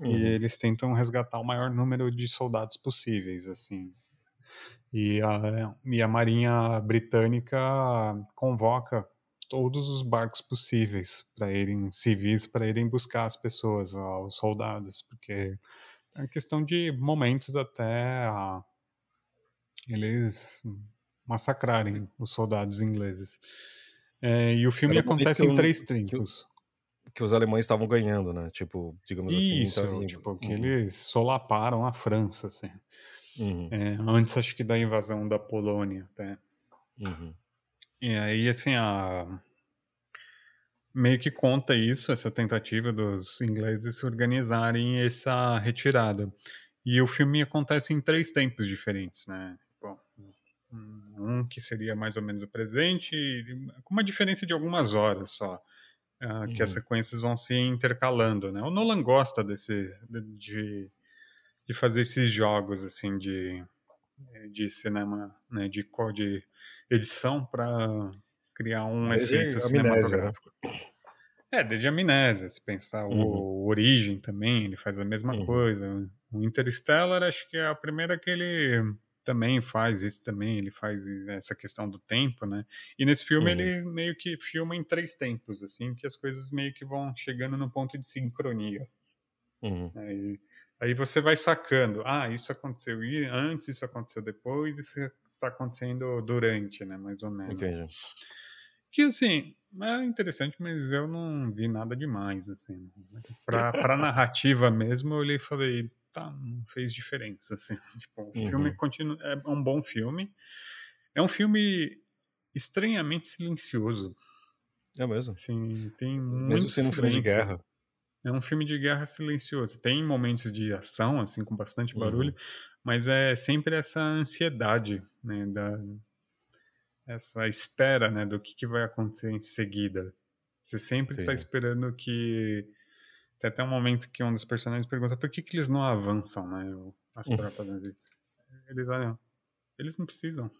E uhum. eles tentam resgatar o maior número de soldados possíveis, assim. E a, e a Marinha Britânica convoca todos os barcos possíveis para irem civis para irem buscar as pessoas, os soldados, porque é questão de momentos até a, eles massacrarem os soldados ingleses. É, e o filme acontece em três tempos. Que, os alemães estavam ganhando, né? Tipo, digamos Isso, assim. Então, tipo, que uhum. eles solaparam a França, assim. Uhum. É, antes, acho que da invasão da Polônia. Né? Uhum. E aí, assim, a... meio que conta isso, essa tentativa dos ingleses se organizarem essa retirada. E o filme acontece em três tempos diferentes, né? Bom, um que seria mais ou menos o presente, com uma diferença de algumas horas só. Uh, que as uhum. sequências vão se intercalando, né? O Nolan gosta desse de de fazer esses jogos assim de, de cinema, né, de, de edição para criar um desde efeito cinematográfico. Né? É, desde Amnésia, se pensar uhum. o Origem também, ele faz a mesma uhum. coisa. O Interstellar, acho que é a primeira que ele também faz isso também, ele faz essa questão do tempo, né? E nesse filme uhum. ele meio que filma em três tempos, assim, que as coisas meio que vão chegando no ponto de sincronia. Uhum. Aí, Aí você vai sacando, ah, isso aconteceu antes, isso aconteceu depois, isso está acontecendo durante, né, mais ou menos. Entendi. Que assim, é interessante, mas eu não vi nada demais, assim. Pra, pra (laughs) narrativa mesmo, eu olhei e falei, tá, não fez diferença, (laughs) assim. Tipo, o uhum. filme continua, é um bom filme. É um filme estranhamente silencioso. É mesmo? Sim, tem Mesmo sendo um filme de guerra. É um filme de guerra silencioso. Tem momentos de ação, assim, com bastante barulho, uhum. mas é sempre essa ansiedade, né, da, essa espera, né, do que, que vai acontecer em seguida. Você sempre está esperando que tem até um momento que um dos personagens pergunta por que, que eles não avançam, né, as uhum. tropas nazistas. Eles olham, eles não precisam.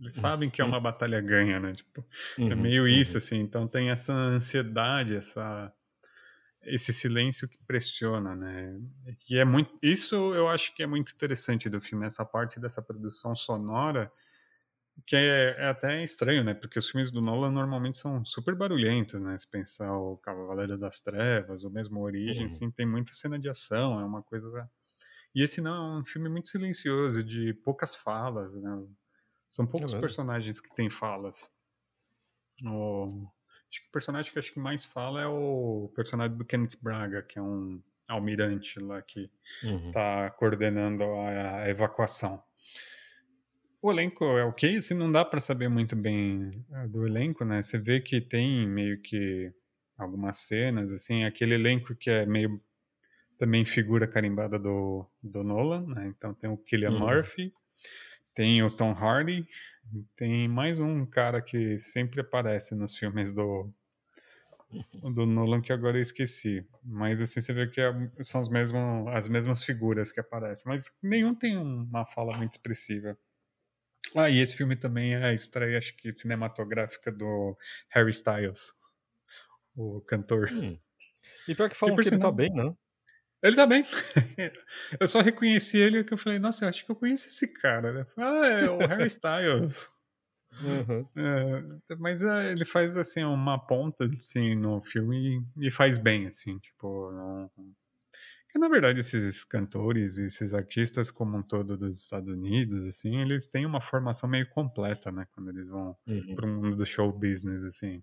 Eles sabem que é uma batalha ganha, né? Tipo, é uhum, é meio isso, uhum. assim. Então tem essa ansiedade, essa esse silêncio que pressiona, né? E é muito, isso eu acho que é muito interessante do filme, essa parte dessa produção sonora, que é, é, até estranho, né? Porque os filmes do Nolan normalmente são super barulhentos, né? Se pensar o Cavaleiro das Trevas, ou mesmo Origem, uhum. assim, tem muita cena de ação, é uma coisa. E esse não é um filme muito silencioso, de poucas falas, né? São poucos é personagens que têm falas. O, Acho que o personagem que acho que mais fala é o personagem do Kenneth Braga, que é um almirante lá que está uhum. coordenando a, a, evacuação. O elenco é ok, assim, não dá para saber muito bem é, do elenco, né? Você vê que tem meio que algumas cenas, assim, aquele elenco que é meio também figura carimbada do, do Nolan, né? Então tem o Killian uhum. Murphy, tem o Tom Hardy, tem mais um cara que sempre aparece nos filmes do, do Nolan que agora eu esqueci. Mas assim, você vê que é, são os mesmos, as mesmas figuras que aparecem. Mas nenhum tem uma fala muito expressiva. Ah, e esse filme também é a estreia, acho que, cinematográfica do Harry Styles, o cantor. Hum. E pior que falam que, ele tá bem, não? Ele tá bem. (laughs) Eu só reconheci ele que eu falei, nossa, eu acho que eu conheço esse cara. Né? Ah, é o Harry Styles. (laughs) Uhum. É, mas é, ele faz assim uma ponta assim no filme e, e faz bem assim, tipo, não... que na verdade esses cantores, esses artistas como um todo dos Estados Unidos, assim, eles têm uma formação meio completa, né, quando eles vão uhum. para o mundo do show business, assim.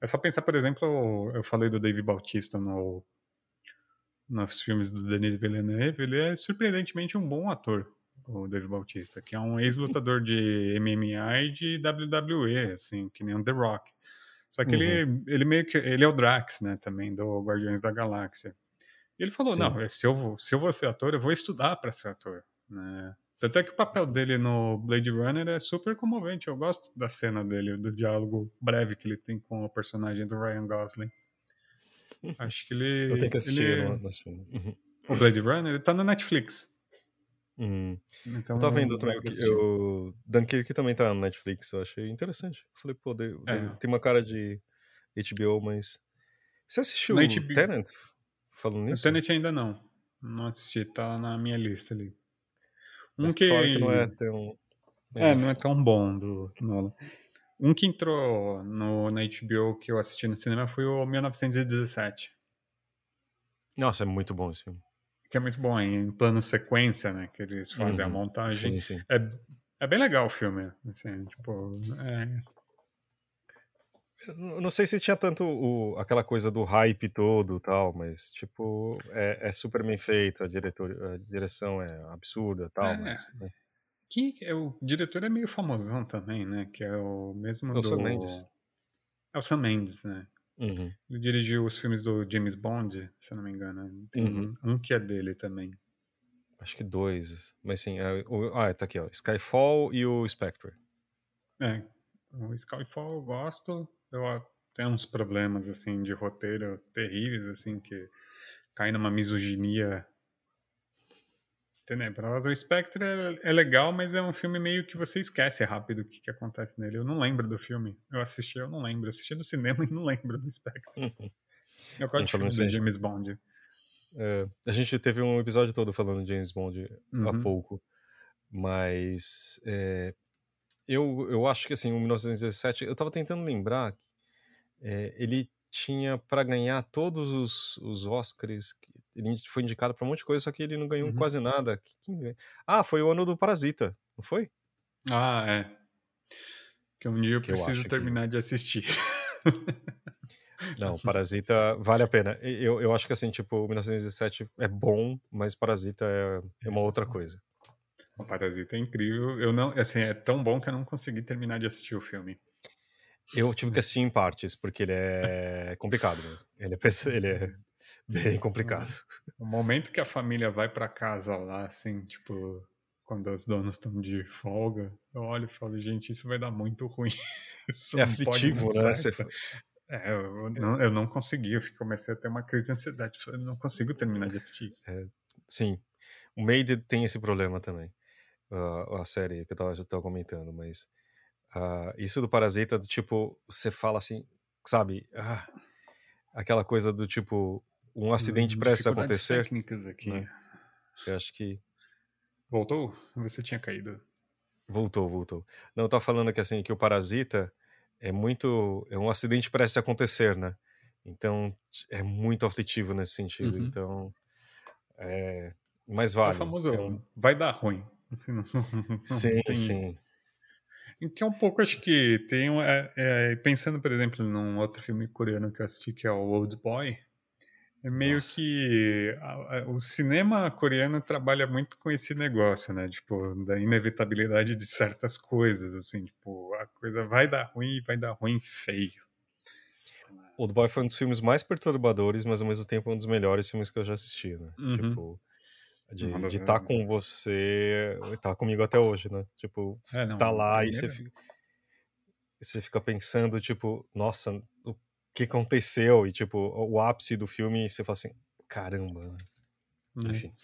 É só pensar, por exemplo, eu falei do Dave Bautista no nos filmes do Denis Villeneuve, ele é surpreendentemente um bom ator, o Dave Bautista, que é um (laughs) ex-lutador de MMA e de WWE, assim, que nem o The Rock. Só que uhum. ele, ele meio que ele é o Drax, né, também do Guardiões da Galáxia. Ele falou, Sim. não, se eu vou, se eu vou ser ator, eu vou estudar para ser ator, né? Tanto é que o papel dele no Blade Runner é super comovente. Eu gosto da cena dele, do diálogo breve que ele tem com o personagem do Ryan Gosling. Acho que ele. Eu tenho que assistir. Ele... Uhum. O Blade Runner, ele tá no Netflix. Uhum. Então, eu tava vendo também que o Dunkirk também tá no Netflix, eu achei interessante. Eu falei, pô, é. tem uma cara de HBO, mas. Você assistiu o HBO... Tenant? Falando nisso? O Tenant ainda não. Não assisti, tá na minha lista ali. Um mas que... que não é tão. É, não é tão bom do Nolan. Um que entrou no, na HBO que eu assisti no cinema foi o 1917. Nossa, é muito bom esse filme. Que é muito bom, em plano sequência, né? Que eles fazem uhum. a montagem. Sim, sim. É, é bem legal o filme. Assim, tipo, é... Não sei se tinha tanto o, aquela coisa do hype todo tal, mas, tipo, é, é super bem feito, a, diretor, a direção é absurda tal, é. mas... Né? Que é, o diretor é meio famosão também, né? Que é o mesmo é o do... Sam Mendes. É o Sam Mendes, né? Uhum. Ele dirigiu os filmes do James Bond, se eu não me engano. Tem uhum. um que é dele também. Acho que dois. Mas sim, é, o, ah, tá aqui, ó. Skyfall e o Spectre. É. O Skyfall eu gosto. Eu tenho uns problemas, assim, de roteiro terríveis, assim, que cai numa misoginia tenebrosa. O Spectre é, é, legal, mas é um filme meio que você esquece rápido o que, que acontece nele. Eu não lembro do filme. Eu assisti, eu não lembro. Eu assisti no cinema (laughs) e não lembro do Spectre. Uhum. Eu gosto de filme do James Bond. É, a gente teve um episódio todo falando de James Bond uhum. há pouco, mas é, eu, eu acho que assim, o 1917, eu tava tentando lembrar, é, ele tinha para ganhar todos os, os Oscars ele foi indicado para um monte de coisa, só que ele não ganhou uhum. quase nada. Ah, foi o ano do Parasita, não foi? Ah, é. Que um dia eu que preciso eu terminar que... de assistir. (laughs) Não, Parasita vale a pena. Eu, eu acho que assim, tipo, 1917 é bom, mas Parasita é, é uma outra coisa. O Parasita é incrível. Eu não, assim, é tão bom que eu não consegui terminar de assistir o filme. Eu tive que assistir em partes, porque ele é complicado mesmo. Ele é, ele é bem complicado. O momento que a família vai para casa lá, assim, tipo, quando as donas estão de folga, eu olho e falo, gente, isso vai dar muito ruim. (laughs) Isso é aflitivo, né? É, eu não, eu não consegui, eu comecei a ter uma crise de ansiedade, eu não consigo terminar de assistir isso. É, sim, o Made tem esse problema também, uh, a série que eu tava, tava comentando, mas uh, isso do Parasita, do tipo, você fala assim, sabe, ah, aquela coisa do tipo, um acidente prestes a acontecer. técnicas aqui. Né? Eu acho que... Voltou? Você tinha caído. Voltou, voltou. Não, tava falando que assim, que o Parasita é muito. É um acidente parece acontecer, né? Então é muito aflitivo nesse sentido. Uhum. Então. É, mas vale. É famoso é vai dar ruim. Assim, não, (laughs) não, sim, tem... sim. Que é um pouco, acho que tem. É, é, pensando, por exemplo, num outro filme coreano que eu assisti, que é o Old Boy. É meio Nossa. que a, a, o cinema coreano trabalha muito com esse negócio, né? Tipo, da inevitabilidade de certas coisas, assim, tipo, a coisa vai dar ruim e vai dar ruim feio. Old Boy foi um dos filmes mais perturbadores, mas ao mesmo tempo um dos melhores filmes que eu já assisti, né? Uhum. Tipo, de estar tá com você, tá comigo até hoje, né? Tipo, é, não, tá lá e você fica, você fica pensando, tipo, nossa, o que aconteceu e, tipo, o ápice do filme, você fala assim, caramba. Né? Uhum. Enfim.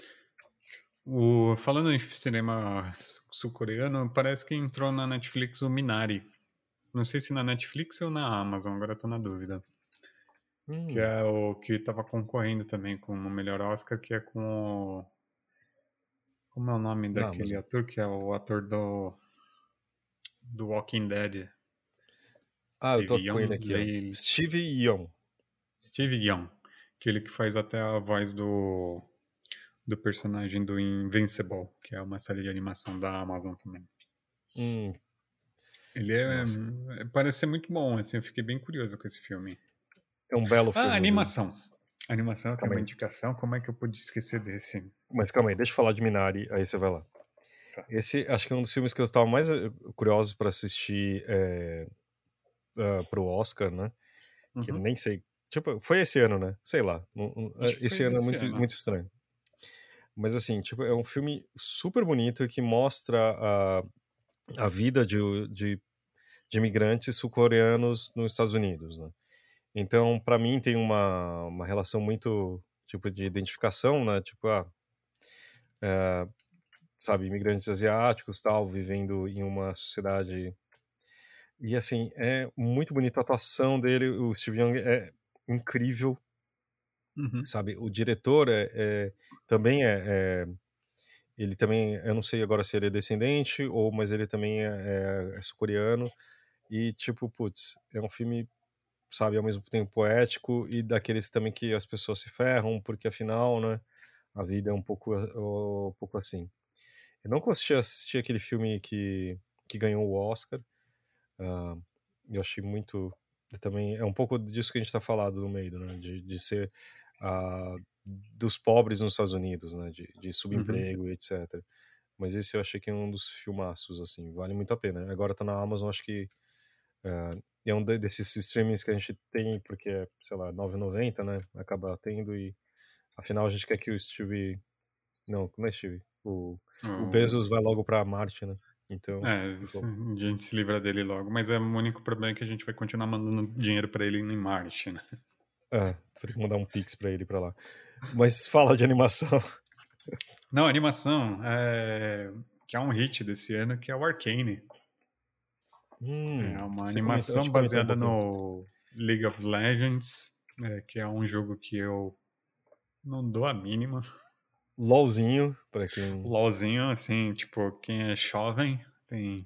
O, falando em cinema sul-coreano, parece que entrou na Netflix o Minari. Não sei se na Netflix ou na Amazon, agora tô na dúvida. Hum. Que é o que tava concorrendo também com o melhor Oscar, que é com o. Como é o nome daquele ator? Que é o ator do. Do Walking Dead. Ah, eu tô Steve com ele aqui. Steve Young. Steve Young. Aquele que faz até a voz do, do personagem do Invincible, que é uma série de animação da Amazon também. Hum. Ele é, é, parece ser muito bom, assim, eu fiquei bem curioso com esse filme. É um belo filme. Ah, animação. A animação tem uma indicação, como é que eu pude esquecer desse? Mas calma aí, deixa eu falar de Minari, aí você vai lá. Tá. Esse acho que é um dos filmes que eu estava mais eh, curioso para assistir é, uh, pro Oscar, né? Uhum. Que nem sei. Tipo, foi esse ano, né? Sei lá. esse ano é muito, ano. muito estranho. Mas assim, tipo, é um filme super bonito que mostra a, a vida de, de, de imigrantes sul-coreanos nos Estados Unidos, né? Então, para mim, tem uma, uma relação muito, tipo, de identificação, né? Tipo, ah, é, sabe, imigrantes asiáticos, tal, vivendo em uma sociedade e assim, é muito bonita a atuação dele. O Steve Young é incrível. Uhum. Sabe? O diretor é, é também é, é, Ele também. Eu não sei agora se ele é descendente, ou mas ele também é, é, é sul-coreano. E, tipo, putz, é um filme, sabe, ao mesmo tempo poético e daqueles também que as pessoas se ferram, porque afinal, né? A vida é um pouco, um pouco assim. Eu não consegui assistir aquele filme que, que ganhou o Oscar. Uh, eu achei muito. Também é um pouco disso que a gente está falando no meio, né? De, de ser uh, dos pobres nos Estados Unidos, né? De, de subemprego uhum. e etc. Mas esse eu achei que é um dos filmaços, assim, vale muito a pena. Agora tá na Amazon, acho que uh, é um desses streamings que a gente tem, porque é, sei lá, 9,90, né? Acaba tendo e afinal a gente quer que o Steve. Não, como é Steve? O, o Bezos vai logo pra Marte, né? Então. É, a gente se livra dele logo, mas é o único problema é que a gente vai continuar mandando dinheiro para ele em Marte, né? É, vou ter que mandar um pix para ele para lá. Mas fala de animação. Não, animação é... que é um hit desse ano, que é o Arcane. Hum, é uma animação baseada no League of Legends, é, que é um jogo que eu não dou a mínima. LOLzinho, para quem. LOLzinho, assim, tipo, quem é jovem tem.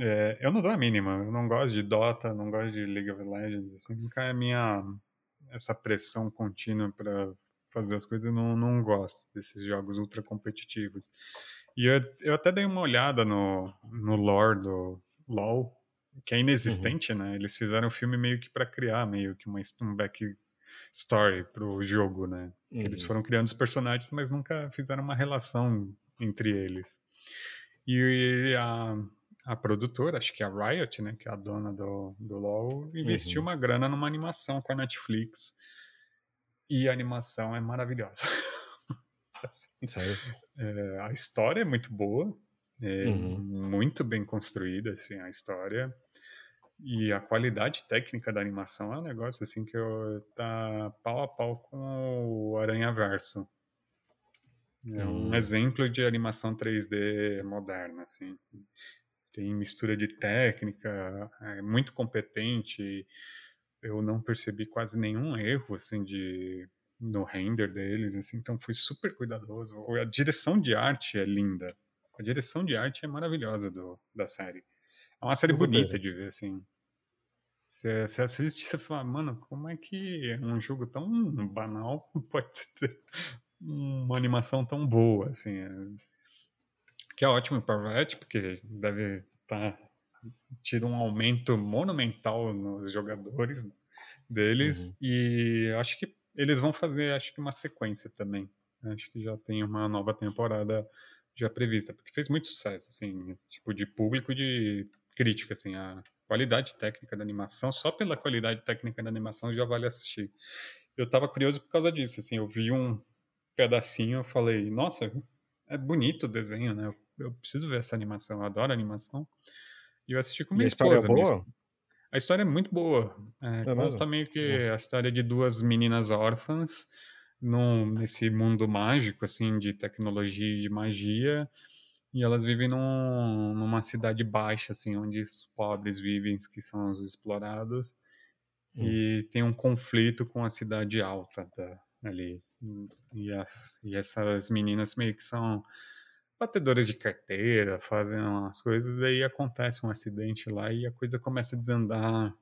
É, eu não dou a mínima, eu não gosto de Dota, não gosto de League of Legends, assim, nunca é minha. essa pressão contínua para fazer as coisas, eu não, não gosto desses jogos ultra competitivos. E eu, eu até dei uma olhada no, no lore do LoL, que é inexistente, uhum. né? Eles fizeram o filme meio que para criar meio que uma, um back story pro jogo, né? Uhum. Eles foram criando os personagens, mas nunca fizeram uma relação entre eles. E a, a produtora, acho que é a Riot, né, que é a dona do, do LoL, investiu uhum. uma grana numa animação com a Netflix. E a animação é maravilhosa. (laughs) assim, é, a história é muito boa, é uhum. muito bem construída, assim, a história. E a qualidade técnica da animação é um negócio assim que eu, tá pau a pau com o Aranha Verso. É um hum. exemplo de animação 3D moderna, assim. Tem mistura de técnica, é muito competente. Eu não percebi quase nenhum erro, assim, de no render deles, assim, então fui super cuidadoso. A direção de arte é linda. A direção de arte é maravilhosa do, da série. É uma série bonita de ver, assim. Você, você assiste e você fala, mano, como é que um jogo tão banal (laughs) pode ter uma animação tão boa, assim. É... Que é ótimo para Riot, porque deve tá, tido um aumento monumental nos jogadores deles uhum. e acho que eles vão fazer acho que uma sequência também acho que já tem uma nova temporada já prevista, porque fez muito sucesso, assim, tipo, de público de crítica, assim, a qualidade técnica da animação, só pela qualidade técnica da animação já vale assistir. Eu tava curioso por causa disso, assim, eu vi um pedacinho, eu falei, nossa, é bonito o desenho, né? Eu, eu preciso ver essa animação, eu adoro animação. E eu assisti com minha e a esposa. História é boa? A história é muito boa. É, é conta meio que é. a história de duas meninas órfãs num, nesse mundo mágico, assim, de tecnologia e de magia, e elas vivem num, numa cidade baixa, assim, onde os pobres vivem, que são os explorados, hum. e tem um conflito com a cidade alta da, ali. E, as, e essas meninas meio que são batedoras de carteira, fazem as coisas, daí acontece um acidente lá e a coisa começa a desandar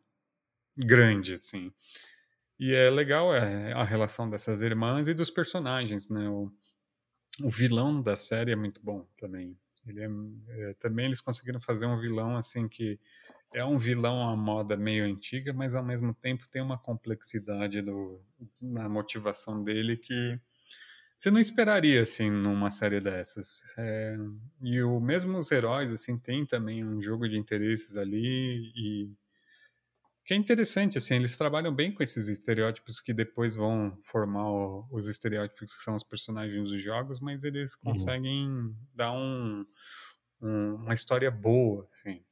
grande, assim. E é legal é, a relação dessas irmãs e dos personagens, né? O, o vilão da série é muito bom também. Ele é, é, também eles conseguiram fazer um vilão assim que é um vilão à moda meio antiga, mas ao mesmo tempo tem uma complexidade do, na motivação dele que você não esperaria assim numa série dessas. É, e o mesmo os heróis assim tem também um jogo de interesses ali e que é interessante, assim, eles trabalham bem com esses estereótipos que depois vão formar o, os estereótipos que são os personagens dos jogos, mas eles uhum. conseguem uhum. dar um, um, uma história boa, assim.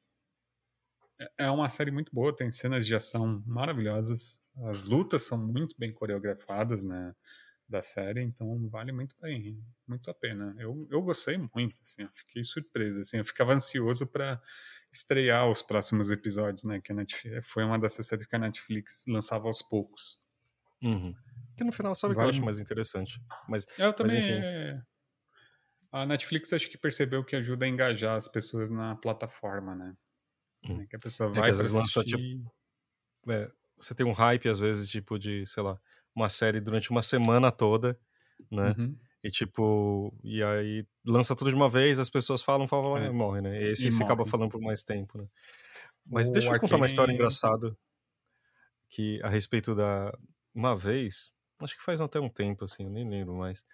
É, é uma série muito boa, tem cenas de ação maravilhosas, as lutas são muito bem coreografadas, né, da série, então vale muito bem, muito a pena. Eu, eu gostei muito, assim, eu fiquei surpreso, assim, eu ficava ansioso para estrear os próximos episódios, né? Que Netflix, foi uma dessas séries que a Netflix lançava aos poucos. Uhum. Que no final sabe vale. que eu acho mais interessante. Mas, eu também. Mas, enfim... É... A Netflix acho que percebeu que ajuda a engajar as pessoas na plataforma, né? Hum. Que a pessoa vai é que às vezes lança, tipo, é, você tem um hype, às vezes, tipo, de, sei lá, uma série durante uma semana toda, né? Uhum. E tipo, e aí lança tudo de uma vez, as pessoas falam, falam, é. e morre, né? E esse, e esse acaba falando por mais tempo, né? Mas o deixa eu contar uma história engraçada que a respeito da uma vez, acho que faz até um tempo assim, eu nem lembro mais.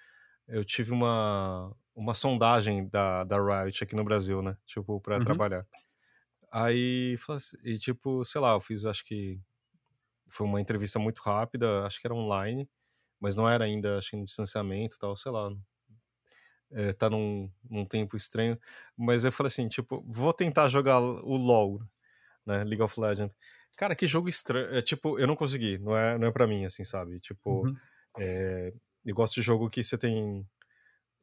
Eu tive uma uma sondagem da da Riot aqui no Brasil, né? Tipo, para uhum. trabalhar. Aí, assim, e tipo, sei lá, eu fiz acho que foi uma entrevista muito rápida, acho que era online mas não era ainda, acho que no distanciamento tal, sei lá. É, tá num, num tempo estranho. Mas eu falei assim, tipo, vou tentar jogar o LoL, né? League of Legends. Cara, que jogo estranho. É, tipo, eu não consegui, não é, não é pra mim, assim, sabe? Tipo, uhum. é, eu gosto de jogo que você tem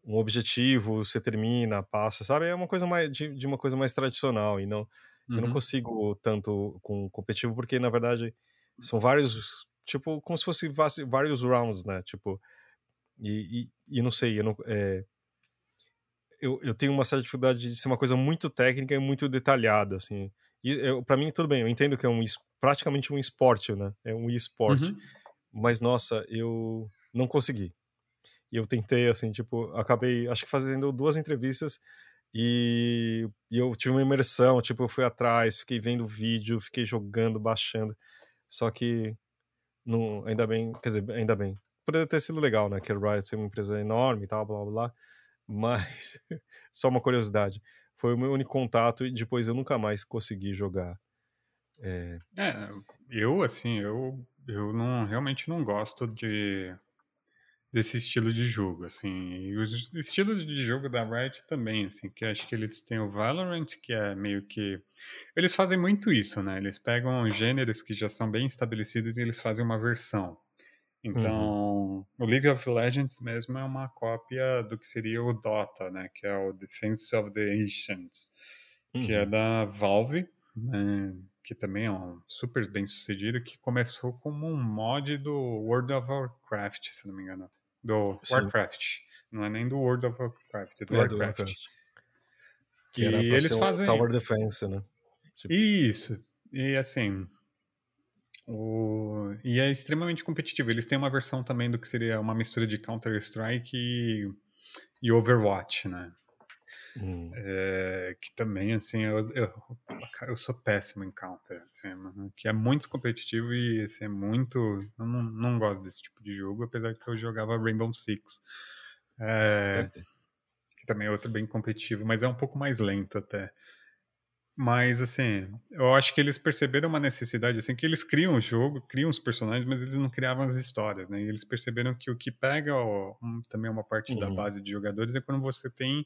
um objetivo, você termina, passa, sabe? É uma coisa mais de, de uma coisa mais tradicional e não uhum. eu não uhum. consigo tanto com competitivo porque na verdade são vários tipo, como se fosse vários rounds, né? Tipo, e, e, e não sei, eu, não, é, eu, eu tenho uma certa dificuldade de ser uma coisa muito técnica e muito detalhada, assim. E para mim, tudo bem, eu entendo que é um praticamente um esporte, né? É um esporte. Uhum. Mas, nossa, eu não consegui. E eu tentei, assim, tipo, acabei, acho que fazendo duas entrevistas, E, e, eu tive uma imersão, tipo, eu fui atrás, fiquei vendo vídeo, fiquei jogando, baixando. Só que ainda bem, quer dizer, ainda bem. Poderia ter sido legal, né? Que a Riot é uma empresa enorme e tal, blá blá blá. (laughs) Mas, só uma curiosidade. Foi o meu único contato e depois eu nunca mais consegui jogar. É, é eu, assim, eu, eu não, realmente não gosto de desse estilo de jogo, assim. E os estilos de jogo da Riot também, assim, que acho que eles têm o Valorant, que é meio que eles fazem muito isso, né? Eles pegam gêneros que já são bem estabelecidos e eles fazem uma versão. Então, uhum. o League of Legends mesmo é uma cópia do que seria o Dota, né? Que é o Defense of the Ancients, uhum. que é uhum. da Valve, né? que também é um super bem sucedido, que começou como um mod do World of Warcraft, se não me engano do Sim. Warcraft. Não é nem do World of Warcraft, é do é Warcraft. Do Warcraft. Que e era eles fazem Tower Defense, né? Tipo... Isso. E assim, o... e é extremamente competitivo. Eles têm uma versão também do que seria uma mistura de Counter Strike e, e Overwatch, né? Hum. É, que também, assim, eu, eu, eu, sou péssimo em counter, assim, que é muito competitivo e assim, é muito. Eu não, não gosto desse tipo de jogo, apesar que eu jogava Rainbow Six. É, que também é outro bem competitivo, mas é um pouco mais lento até. Mas, assim, eu acho que eles perceberam uma necessidade, assim, que eles criam o jogo, criam os personagens, mas eles não criavam as histórias, né? E eles perceberam que o que pega ó, um, também uma parte uhum. da base de jogadores é quando você tem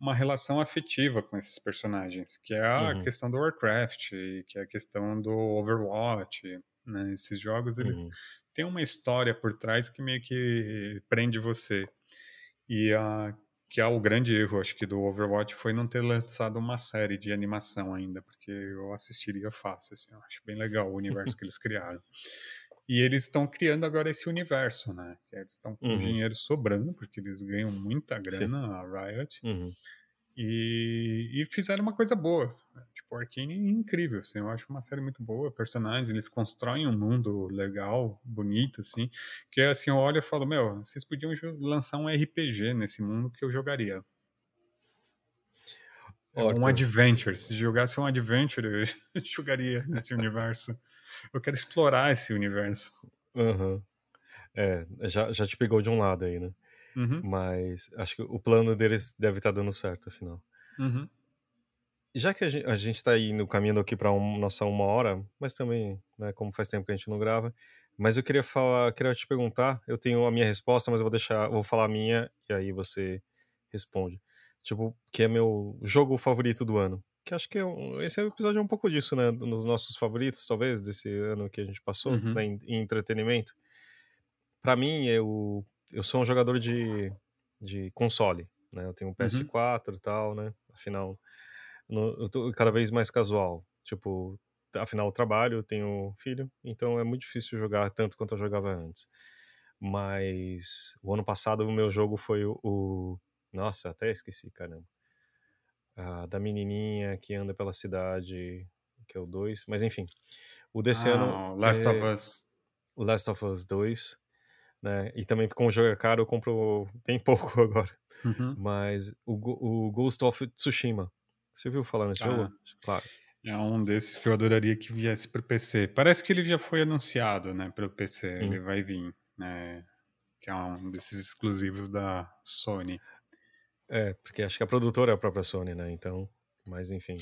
uma relação afetiva com esses personagens, que é a uhum. questão do Warcraft, que é a questão do Overwatch, né? Esses jogos, eles uhum. têm uma história por trás que meio que prende você. E a que é o grande erro, acho que do Overwatch foi não ter lançado uma série de animação ainda, porque eu assistiria fácil, assim, eu acho bem legal o universo (laughs) que eles criaram. E eles estão criando agora esse universo, né? Eles estão com uhum. dinheiro sobrando, porque eles ganham muita grana, Sim. a Riot. Uhum. E, e, fizeram uma coisa boa. Tipo, Arkane é incrível, assim, eu acho uma série muito boa. Personagens, eles constroem um mundo legal, bonito, assim. Que assim, eu olho e falo, meu, vocês podiam lançar um RPG nesse mundo que eu jogaria. É um adventure. Se jogasse um adventure, (laughs) eu jogaria nesse universo. Eu quero explorar esse universo. Uhum. É, já, já te pegou de um lado aí, né? Uhum. Mas acho que o plano deles deve estar tá dando certo, afinal. Uhum. Já que a gente, a gente tá indo caminhando aqui para um, nossa uma hora, mas também, né, como faz tempo que a gente não grava, mas eu queria falar, queria te perguntar, eu tenho a minha resposta, mas eu vou deixar, vou falar a minha e aí você responde. Tipo, que é meu jogo favorito do ano que acho que é um, esse episódio é um pouco disso, né? Nos nossos favoritos, talvez, desse ano que a gente passou, uhum. né, em, em, entretenimento. Para mim, eu, eu sou um jogador de, de console, né? Eu tenho um PS4 uhum. e tal, né? Afinal, no, eu tô cada vez mais casual. Tipo, afinal, eu trabalho, eu tenho filho, então é muito difícil jogar tanto quanto eu jogava antes. Mas o ano passado o meu jogo foi o, o... Nossa, até esqueci, caramba da menininha que anda pela cidade, que é o 2. Mas enfim, o desse ah, ano. Last é, of Us. O Last of Us 2. Né? E também, como o jogo é caro, eu compro bem (laughs) pouco agora. Uhum. Mas o, o Ghost of Tsushima. Você ouviu falar nesse ah, jogo? Claro. É um desses que eu adoraria que viesse para o PC. Parece que ele já foi anunciado, né, para o PC. Uhum. Ele vai vir, né? Que é um desses exclusivos da Sony. É, porque acho que a produtora é a própria Sony, né? Então, mas enfim.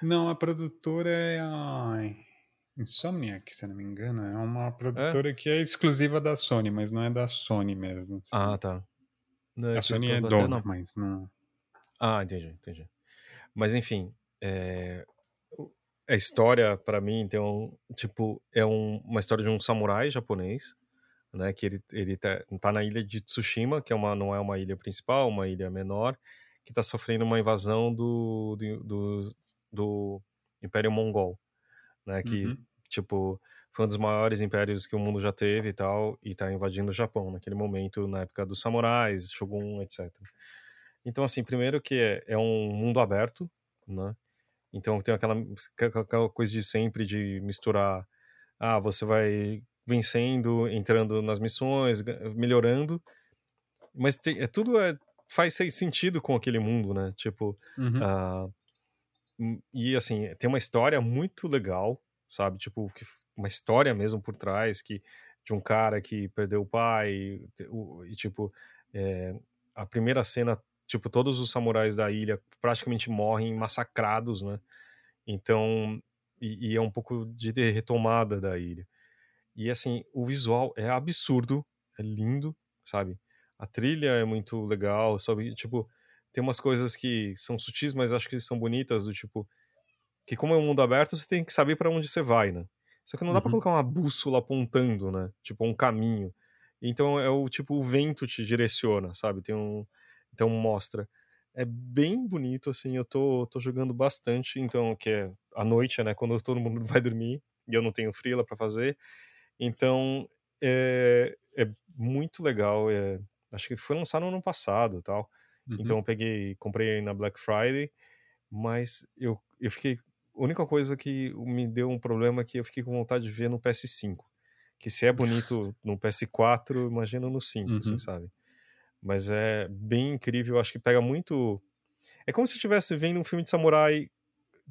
Não, a produtora é a Insomniac, se não me engano. É uma produtora é? que é exclusiva da Sony, mas não é da Sony mesmo. Assim. Ah, tá. Não, a Sony é dona, não. mas não... Ah, entendi, entendi. Mas enfim, é... a história, para mim, então, tipo, é um, uma história de um samurai japonês né? Que ele, ele tá, tá, na ilha de Tsushima, que é uma, não é uma ilha principal, uma ilha menor, que está sofrendo uma invasão do, do, do, do, Império Mongol, né? Que, uhum. tipo, foi um dos maiores impérios que o mundo já teve e tal, e está invadindo o Japão naquele momento, na época dos samurais, Shogun, etc. Então, assim, primeiro que é, é um mundo aberto, né? Então tem aquela, aquela coisa de sempre de misturar ah, você vai vencendo, entrando nas missões, melhorando. Mas tem, é tudo é faz sentido com aquele mundo, né? Tipo, uhum. uh, e assim, tem uma história muito legal, sabe? Tipo, uma história mesmo por trás que de um cara que perdeu o pai e, e tipo, é, a primeira cena, tipo, todos os samurais da ilha praticamente morrem massacrados, né? Então, e, e é um pouco de retomada da ilha. E assim, o visual é absurdo, é lindo, sabe? A trilha é muito legal, sabe? Tipo, tem umas coisas que são sutis, mas acho que são bonitas, do tipo que como é um mundo aberto, você tem que saber para onde você vai, né? Só que não dá uhum. para colocar uma bússola apontando, né? Tipo um caminho. Então é o tipo o vento te direciona, sabe? Tem um então mostra. É bem bonito assim, eu tô tô jogando bastante, então que é à noite, né, quando todo mundo (laughs) vai dormir e eu não tenho freela para fazer. Então é, é muito legal, é, acho que foi lançado no ano passado, tal. Uhum. Então eu peguei, comprei na Black Friday, mas eu eu fiquei a única coisa que me deu um problema é que eu fiquei com vontade de ver no PS5. Que se é bonito no PS4, imagina no 5, uhum. assim, sabe? Mas é bem incrível, acho que pega muito. É como se estivesse vendo um filme de samurai,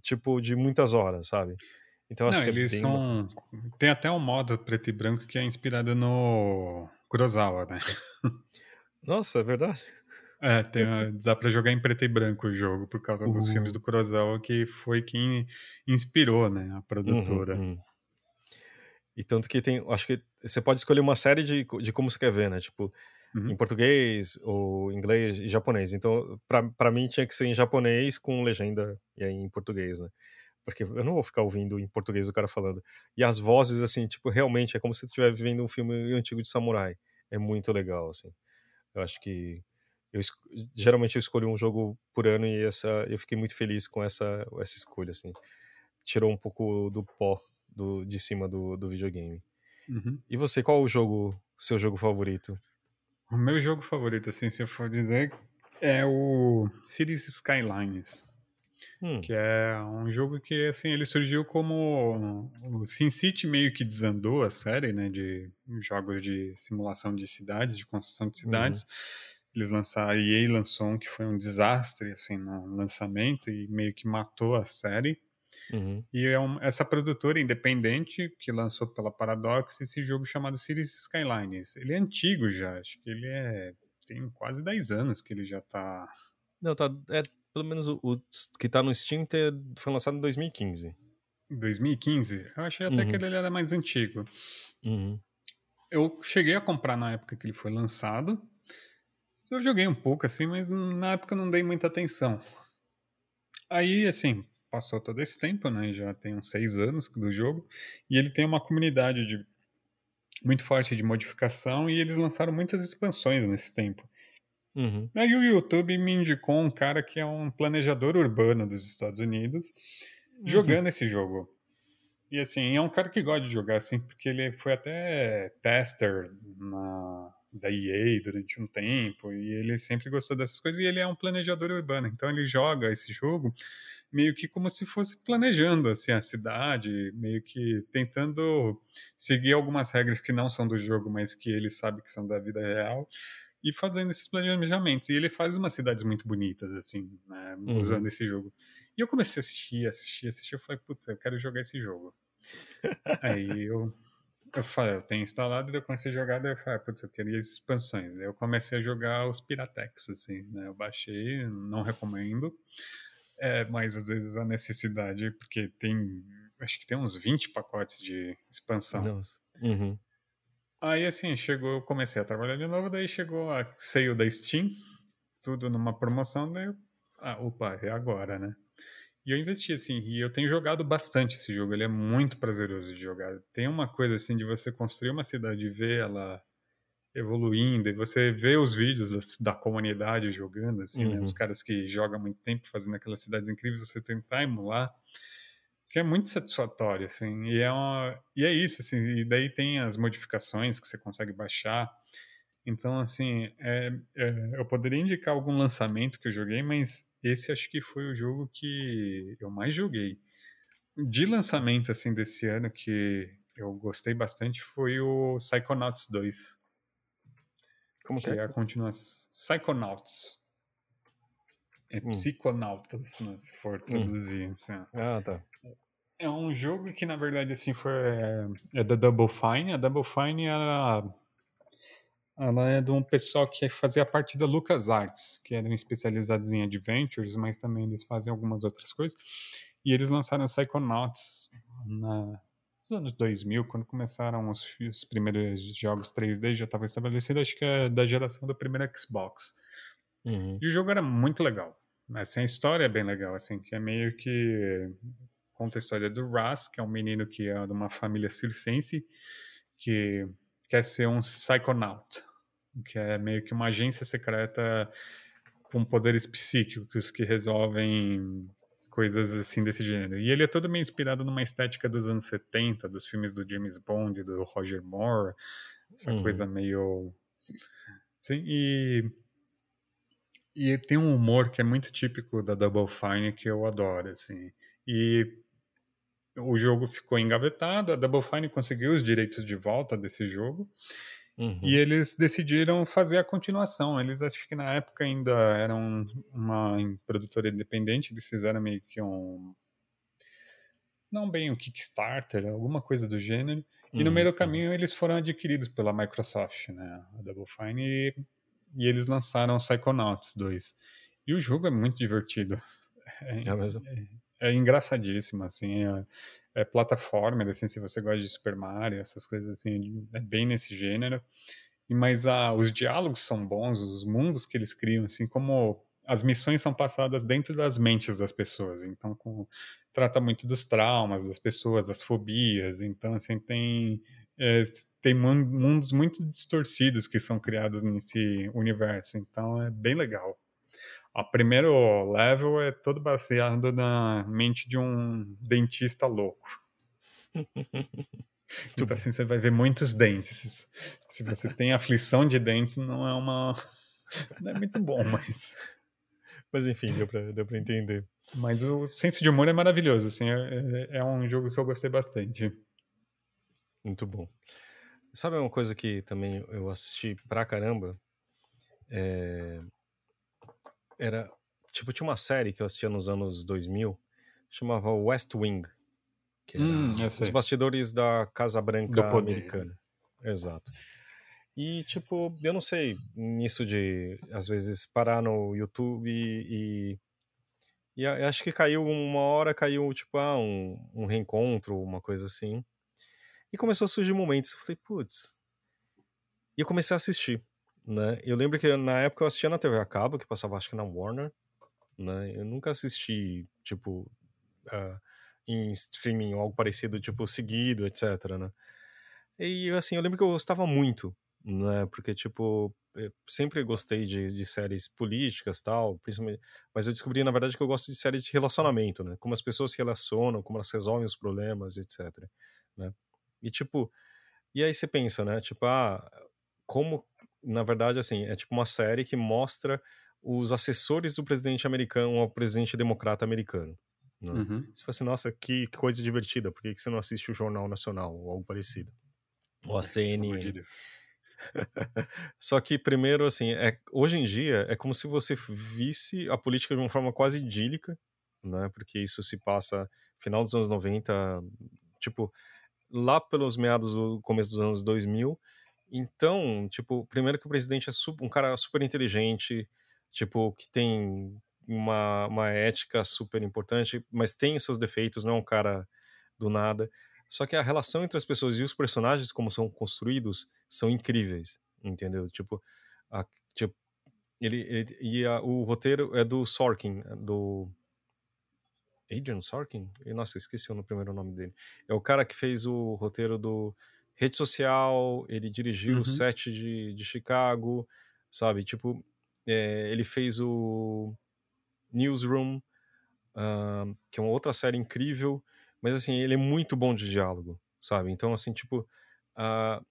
tipo, de muitas horas, sabe? Então acho Não, que é eles bem... são. Tem até um modo preto e branco que é inspirado no Kurosawa, né? Nossa, é verdade. É, tem, dá pra jogar em preto e branco o jogo por causa dos filmes do Kurosawa, que foi quem inspirou, né, a produtora. Uhum, uhum. E tanto que tem, acho que você pode escolher uma série de, de como você quer ver, né? Tipo, uhum. em português, ou inglês e japonês. Então, para mim tinha que ser em japonês com legenda e aí em português, né? Porque eu não vou ficar ouvindo em português o cara falando. E as vozes, assim, tipo, realmente é como se você estivesse vendo um filme antigo de samurai. É muito legal, assim. Eu acho que eu geralmente eu escolho um jogo por ano e essa eu fiquei muito feliz com essa essa escolha assim tirou um pouco do pó do, de cima do, do videogame uhum. e você qual o jogo seu jogo favorito o meu jogo favorito assim se eu for dizer é o Cities Skylines hum. que é um jogo que assim ele surgiu como o SimCity meio que desandou a série né de jogos de simulação de cidades de construção de cidades uhum eles lançaram, a EA lançou um que foi um desastre, assim, no lançamento e meio que matou a série. Uhum. E é um, essa produtora independente que lançou pela Paradox esse jogo chamado Cities Skylines. Ele é antigo já, acho que ele é. Tem quase 10 anos que ele já tá. Não, tá. É, pelo menos o, o que tá no Steam ter, foi lançado em 2015. 2015? Eu achei até uhum. que ele era mais antigo. Uhum. Eu cheguei a comprar na época que ele foi lançado. Eu joguei um pouco assim, mas na época não dei muita atenção. Aí, assim, passou todo esse tempo, né? Já tem uns seis anos do jogo. E ele tem uma comunidade de, muito forte de modificação e eles lançaram muitas expansões nesse tempo. Uhum. Aí o YouTube me indicou um cara que é um planejador urbano dos Estados Unidos uhum. jogando esse jogo. E assim, é um cara que gosta de jogar assim, porque ele foi até tester na, da EA durante um tempo e ele sempre gostou dessas coisas e ele é um planejador urbano, então ele joga esse jogo meio que como se fosse planejando assim a cidade, meio que tentando seguir algumas regras que não são do jogo, mas que ele sabe que são da vida real e fazendo esses planejamentos. E ele faz umas cidades muito bonitas assim, né, uhum. usando esse jogo. E eu comecei a assistir, assistir, assistir, eu falei, putz, eu quero jogar esse jogo. (laughs) Aí eu eu falei, eu tenho instalado, e eu comecei a jogar, daí eu falei, ah, putz, eu queria expansões. Daí eu comecei a jogar os Piratex, assim, né? Eu baixei, não recomendo. É, mas às vezes a necessidade, porque tem, acho que tem uns 20 pacotes de expansão. Uhum. Aí assim, chegou, eu comecei a trabalhar de novo, daí chegou a sale da Steam, tudo numa promoção, daí eu, ah, opa, é agora, né? E eu investi, assim, e eu tenho jogado bastante esse jogo, ele é muito prazeroso de jogar. Tem uma coisa, assim, de você construir uma cidade e ver ela evoluindo, e você vê os vídeos da, da comunidade jogando, assim, uhum. né? Os uhum. caras que jogam muito tempo fazendo aquelas cidades incríveis, você tentar emular, que é muito satisfatório, assim, e é, uma, e é isso, assim, e daí tem as modificações que você consegue baixar, então, assim, é, é, eu poderia indicar algum lançamento que eu joguei, mas esse acho que foi o jogo que eu mais joguei. De lançamento, assim, desse ano que eu gostei bastante foi o Psychonauts 2. Como que, que é? é a continuação. Psychonauts. É hum. Psiconautas, né, se for hum. traduzir. Hum. Assim. Ah, tá. É um jogo que, na verdade, assim, foi, é, é da Double Fine. A Double Fine era ela é de um pessoal que fazia parte da LucasArts, que era especializado em adventures, mas também eles fazem algumas outras coisas. E eles lançaram Psychonauts na, nos anos 2000, quando começaram os, os primeiros jogos 3D, já estava estabelecido, acho que é da geração do primeiro Xbox. Uhum. E o jogo era muito legal. Assim, a história é bem legal, assim, que é meio que conta a história do Ras, que é um menino que é de uma família circense, que quer ser um psychonaut, que é meio que uma agência secreta com poderes psíquicos que resolvem coisas assim desse gênero. E ele é todo meio inspirado numa estética dos anos 70, dos filmes do James Bond, do Roger Moore, essa uhum. coisa meio sim, e e tem um humor que é muito típico da Double Fine que eu adoro, assim. E o jogo ficou engavetado, a Double Fine conseguiu os direitos de volta desse jogo. Uhum. E eles decidiram fazer a continuação. Eles acho que na época ainda eram uma produtora independente, eles fizeram meio que um. Não bem um Kickstarter, alguma coisa do gênero. E no meio do uhum. caminho eles foram adquiridos pela Microsoft, né? A Double Fine. E, e eles lançaram Psychonauts 2. E o jogo é muito divertido. (laughs) É, é mesmo? É, é engraçadíssimo, assim. É, é plataforma, assim, se você gosta de Super Mario, essas coisas assim, é bem nesse gênero. Mas ah, os diálogos são bons, os mundos que eles criam, assim como as missões são passadas dentro das mentes das pessoas, então com, trata muito dos traumas das pessoas, das fobias, então assim tem é, tem mundos muito distorcidos que são criados nesse universo, então é bem legal. O primeiro level é todo baseado na mente de um dentista louco. (laughs) então, assim, você vai ver muitos dentes. Se você tem aflição de dentes, não é uma. (laughs) Não é muito bom, mas. Mas enfim, deu pra, deu pra entender. Mas o senso de humor é maravilhoso, assim, é, é, é um jogo que eu gostei bastante. Muito bom. Sabe uma coisa que também eu assisti pra caramba? É era. Tipo, tinha uma série que eu assistia nos anos 2000, chamava West Wing. Que era hum, os bastidores da Casa Branca americana. Exato. E, tipo, eu não sei, nisso de, às vezes, parar no YouTube e. E, e acho que caiu uma hora, caiu, tipo, ah, um, um reencontro, uma coisa assim. E começou a surgir momentos. Eu falei, putz. E eu comecei a assistir né? Eu lembro que na época eu assistia na TV a cabo, que passava acho que na Warner, né? Eu nunca assisti, tipo, uh, em streaming ou algo parecido, tipo, seguido, etc, né? E, assim, eu lembro que eu gostava muito, né? Porque, tipo, sempre gostei de, de séries políticas tal, principalmente... Mas eu descobri, na verdade, que eu gosto de séries de relacionamento, né? Como as pessoas se relacionam, como elas resolvem os problemas, etc, né? E, tipo... E aí você pensa, né? Tipo, ah, como na verdade, assim, é tipo uma série que mostra os assessores do presidente americano ao presidente democrata americano. Né? Uhum. Você fala assim, nossa, que, coisa divertida, por que, que você não assiste o Jornal Nacional ou algo parecido? Ou a CNN. (laughs) Só que, primeiro, assim, é, hoje em dia é como se você visse a política de uma forma quase idílica, né? Porque isso se passa final dos anos 90, tipo, lá pelos meados do começo dos anos 2000, então, tipo, primeiro que o presidente é um cara super inteligente, tipo, que tem uma, uma ética super importante, mas tem seus defeitos, não é um cara do nada. Só que a relação entre as pessoas e os personagens, como são construídos, são incríveis, entendeu? Tipo, a, tipo ele, ele e a, o roteiro é do Sorkin, do Adrian Sorkin? Nossa, esqueci o primeiro nome dele. É o cara que fez o roteiro do rede social, ele dirigiu uhum. o set de, de Chicago, sabe? Tipo, é, ele fez o Newsroom, uh, que é uma outra série incrível, mas assim, ele é muito bom de diálogo, sabe? Então, assim, tipo. Uh,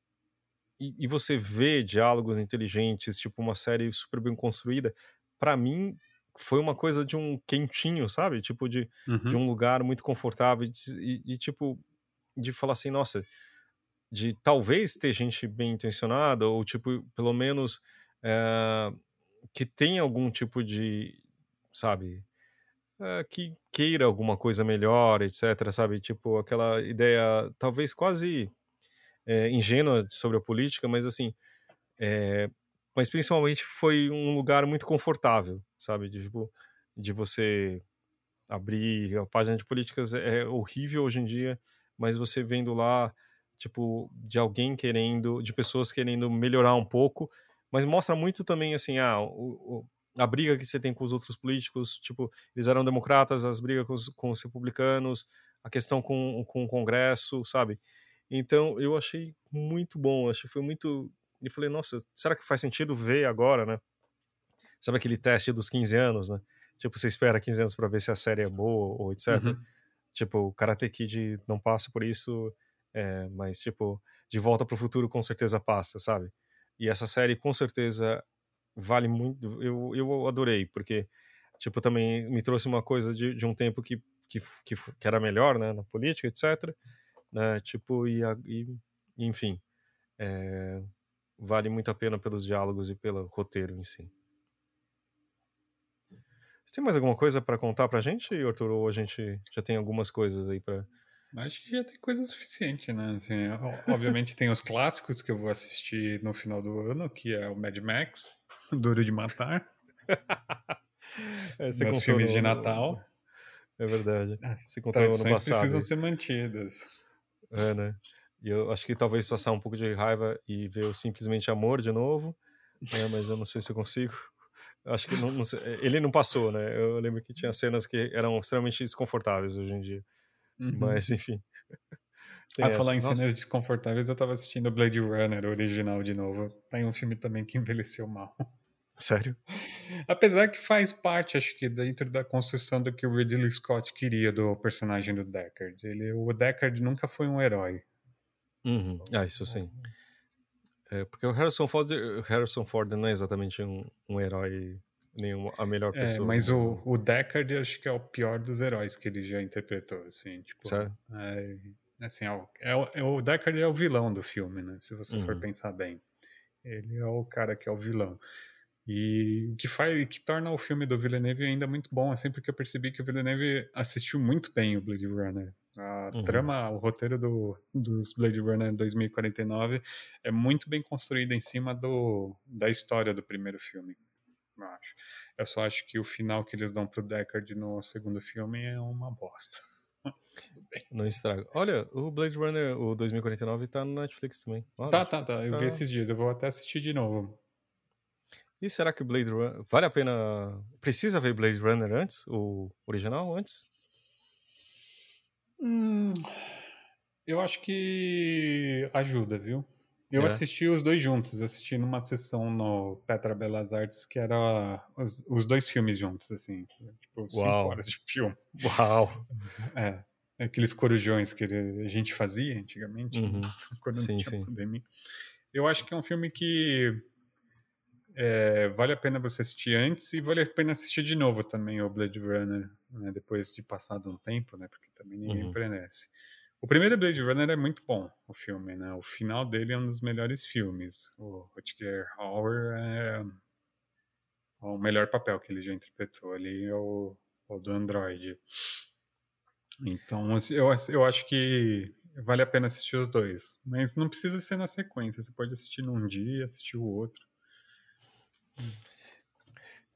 e, e, você vê diálogos inteligentes, tipo, uma série super bem construída. para mim, foi uma coisa de um quentinho, sabe? Tipo, de, uhum. de um lugar muito confortável e, e, e, tipo, de falar assim, nossa, de talvez ter gente bem intencionada, ou tipo, pelo menos é, que tenha algum tipo de, sabe, uh, que queira alguma coisa melhor, etc, sabe, tipo, aquela ideia talvez quase é, ingênua sobre a política, mas assim, é, mas principalmente foi um lugar muito confortável, sabe, de, tipo, de você abrir a página de políticas é, é horrível hoje em dia, mas você vendo lá, tipo, de alguém querendo, de pessoas querendo melhorar um pouco, mas mostra muito também, assim, ah, o, o, a briga que você tem com os outros políticos, tipo, eles eram democratas, as brigas com os, com os republicanos, a questão com, com o Congresso, sabe? Então, eu achei muito bom, achei foi muito... E falei, nossa, será que faz sentido ver agora, né? Sabe aquele teste dos 15 anos, né? Tipo, você espera 15 anos para ver se a série é boa ou etc. Uhum. Tipo, o Karate Kid não passa por isso, é, mas, tipo, De Volta pro Futuro com certeza passa, sabe? E essa série com certeza vale muito. Eu, eu adorei, porque, tipo, também me trouxe uma coisa de, de um tempo que, que, que, que era melhor, né, na política, etc. Né? Tipo, e, e enfim. É, vale muito a pena pelos diálogos e pelo roteiro em si. Você tem mais alguma coisa para contar pra gente, Arthur? Ou a gente já tem algumas coisas aí para Acho que já tem coisa suficiente, né? Assim, obviamente tem os clássicos que eu vou assistir no final do ano, que é o Mad Max, (laughs) Duro de Matar. (laughs) é, Meus filmes no... de Natal. É verdade. Ah, você contou no passado. precisam ser mantidas. É, né? E eu acho que talvez passar um pouco de raiva e ver o Simplesmente Amor de novo, né? mas eu não sei se eu consigo. Acho que não, não ele não passou, né? Eu lembro que tinha cenas que eram extremamente desconfortáveis hoje em dia. Uhum. Mas, enfim. (laughs) a falar em Nossa. cenas desconfortáveis, eu tava assistindo Blade Runner original de novo. Tá em um filme também que (laughs) envelheceu mal. Sério? Apesar que faz parte, acho que, dentro da construção do que o Ridley Scott queria do personagem do Deckard. Ele, o Deckard nunca foi um herói. Uhum. Ah, isso sim. É, porque o Harrison Ford, Harrison Ford não é exatamente um, um herói, nem a melhor é, pessoa. É, mas o, o Deckard acho que é o pior dos heróis que ele já interpretou, assim. Tipo, Sério? É, assim, é, é, o Deckard é o vilão do filme, né? Se você uhum. for pensar bem. Ele é o cara que é o vilão. E o que faz, que torna o filme do Villeneuve ainda muito bom, assim, porque eu percebi que o Villeneuve assistiu muito bem o Blade Runner. A uhum. trama, o roteiro do, dos Blade Runner 2049 é muito bem construído em cima do, da história do primeiro filme, eu acho. Eu só acho que o final que eles dão pro Deckard no segundo filme é uma bosta. (laughs) Não estraga. Olha, o Blade Runner, o 2049, tá no Netflix também. Olha, tá, tá, tá. Eu tá... vi esses dias. Eu vou até assistir de novo. E será que o Blade Runner. Vale a pena. Precisa ver Blade Runner antes? O original antes? Hum, eu acho que ajuda, viu? Eu é. assisti os dois juntos, assisti numa sessão no Petra Belas Artes que era os, os dois filmes juntos, assim, tipo, cinco Uau. horas de filme. Uau! É, aqueles corujões que a gente fazia antigamente, uhum. (laughs) quando sim, não tinha sim. pandemia. Eu acho que é um filme que é, vale a pena você assistir antes e vale a pena assistir de novo também o Blade Runner, né, depois de passado um tempo, né, porque também ninguém uhum. perece. O primeiro Blade Runner é muito bom, o filme, né? O final dele é um dos melhores filmes. O Rutger Hauer é o melhor papel que ele já interpretou ali é o, o do Android. Então, assim, eu, eu acho que vale a pena assistir os dois. Mas não precisa ser na sequência. Você pode assistir num dia, assistir o outro.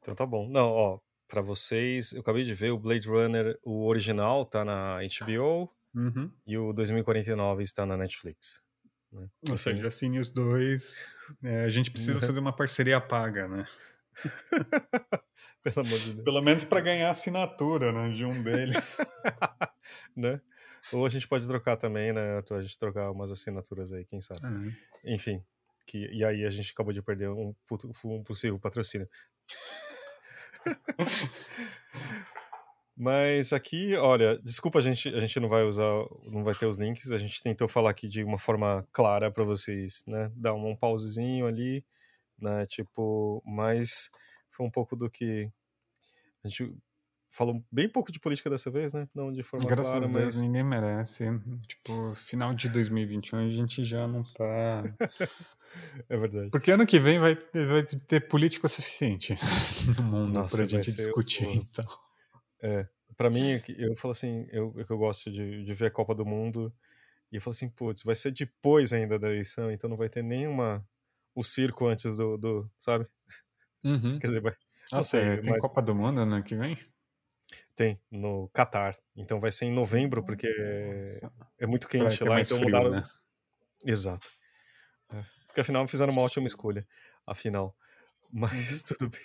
Então tá bom. Não, ó, para vocês, eu acabei de ver o Blade Runner, o original tá na HBO uhum. e o 2049 está na Netflix. Né? Ou seja, assine os dois. É, a gente precisa fazer uma parceria paga, né? (laughs) Pelo amor de Deus. Pelo menos para ganhar assinatura né, de um deles. (laughs) né? Ou a gente pode trocar também, né? A gente trocar umas assinaturas aí, quem sabe. Uhum. Enfim. Que, e aí a gente acabou de perder um, um possível patrocínio. (laughs) Mas aqui, olha, desculpa a gente, a gente não vai usar, não vai ter os links. A gente tentou falar aqui de uma forma clara para vocês, né? Dar um, um pausezinho ali, né? Tipo, mas foi um pouco do que a gente falou bem pouco de política dessa vez, né? Não de forma Graças clara, a Deus, mas... ninguém merece. Tipo, final de 2021 a gente já não tá. (laughs) é verdade. Porque ano que vem vai, vai ter política suficiente (laughs) no mundo Nossa, pra gente discutir, o... então. É, pra mim, eu falo assim, eu, eu gosto de, de ver a Copa do Mundo, e eu falo assim, putz, vai ser depois ainda da eleição, então não vai ter nenhuma. o circo antes do. do sabe? (laughs) Uhum. Quer dizer, vai. Nossa, sei, tem mas... Copa do Mundo ano que vem? Tem, no Catar. Então vai ser em novembro, porque Nossa. é muito quente lá, é então frio, mudaram. Né? Exato. É. Porque afinal fizeram uma ótima escolha. Afinal. (laughs) Mas tudo bem.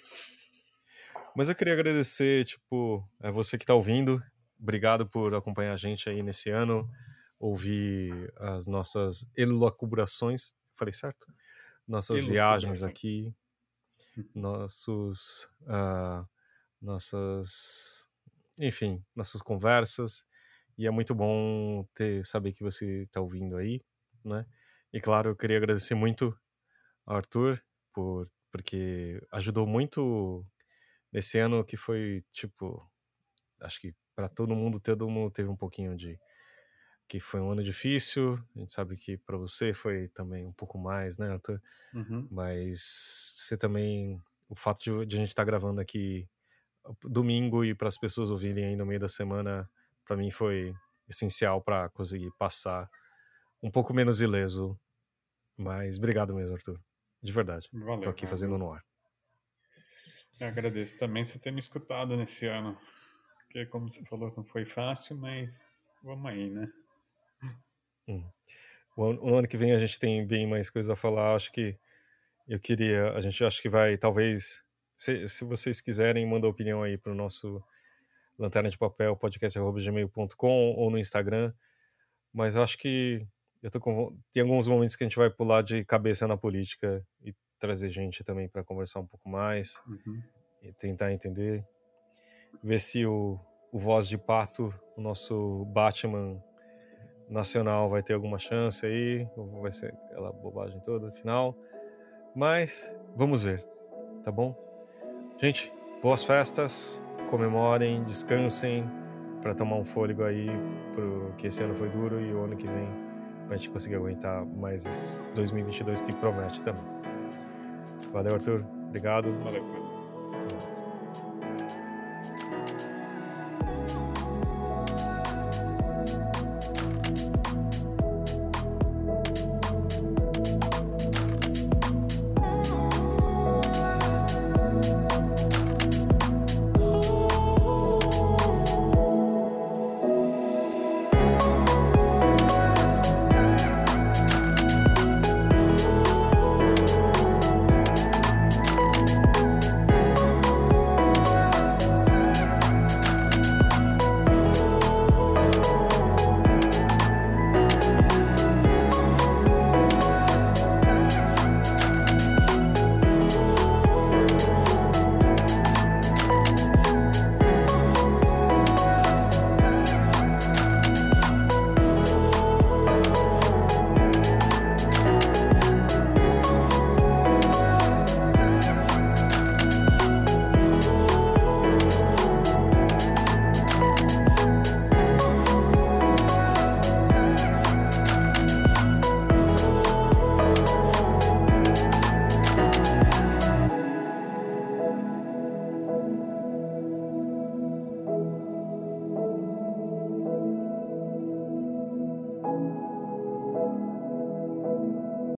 Mas eu queria agradecer, tipo, a você que tá ouvindo. Obrigado por acompanhar a gente aí nesse ano. Ouvir as nossas elucubrações. Falei certo? Nossas viagens aqui. Nossos. Uh, nossas enfim, nossas conversas. E é muito bom ter saber que você está ouvindo aí, né? E claro, eu queria agradecer muito ao Arthur por porque ajudou muito nesse ano que foi tipo, acho que para todo mundo, todo mundo teve um pouquinho de que foi um ano difícil. A gente sabe que para você foi também um pouco mais, né, Arthur? Uhum. Mas você também o fato de, de a gente estar tá gravando aqui domingo e para as pessoas ouvirem aí no meio da semana, para mim foi essencial para conseguir passar um pouco menos ileso. Mas obrigado mesmo, Arthur. De verdade. Valeu. Tô aqui valeu. fazendo no ar. Eu agradeço também você ter me escutado nesse ano. Porque, como você falou, não foi fácil, mas vamos aí, né? Hum. O, ano, que vem a gente tem bem mais coisas a falar. Acho que eu queria. A gente acho que vai, talvez, se, se vocês quiserem, manda opinião aí para o nosso lanterna de papel podcast@gmail.com ou no Instagram. Mas eu acho que eu tô com, tem alguns momentos que a gente vai pular de cabeça na política e trazer gente também para conversar um pouco mais uhum. e tentar entender, ver se o, o voz de pato, o nosso Batman nacional vai ter alguma chance aí, ou vai ser aquela bobagem toda no final. Mas vamos ver, tá bom? Gente, boas festas, comemorem, descansem para tomar um fôlego aí, porque esse ano foi duro e o ano que vem pra gente conseguir aguentar mais esse 2022 que promete também. Valeu, Arthur. Obrigado. Valeu.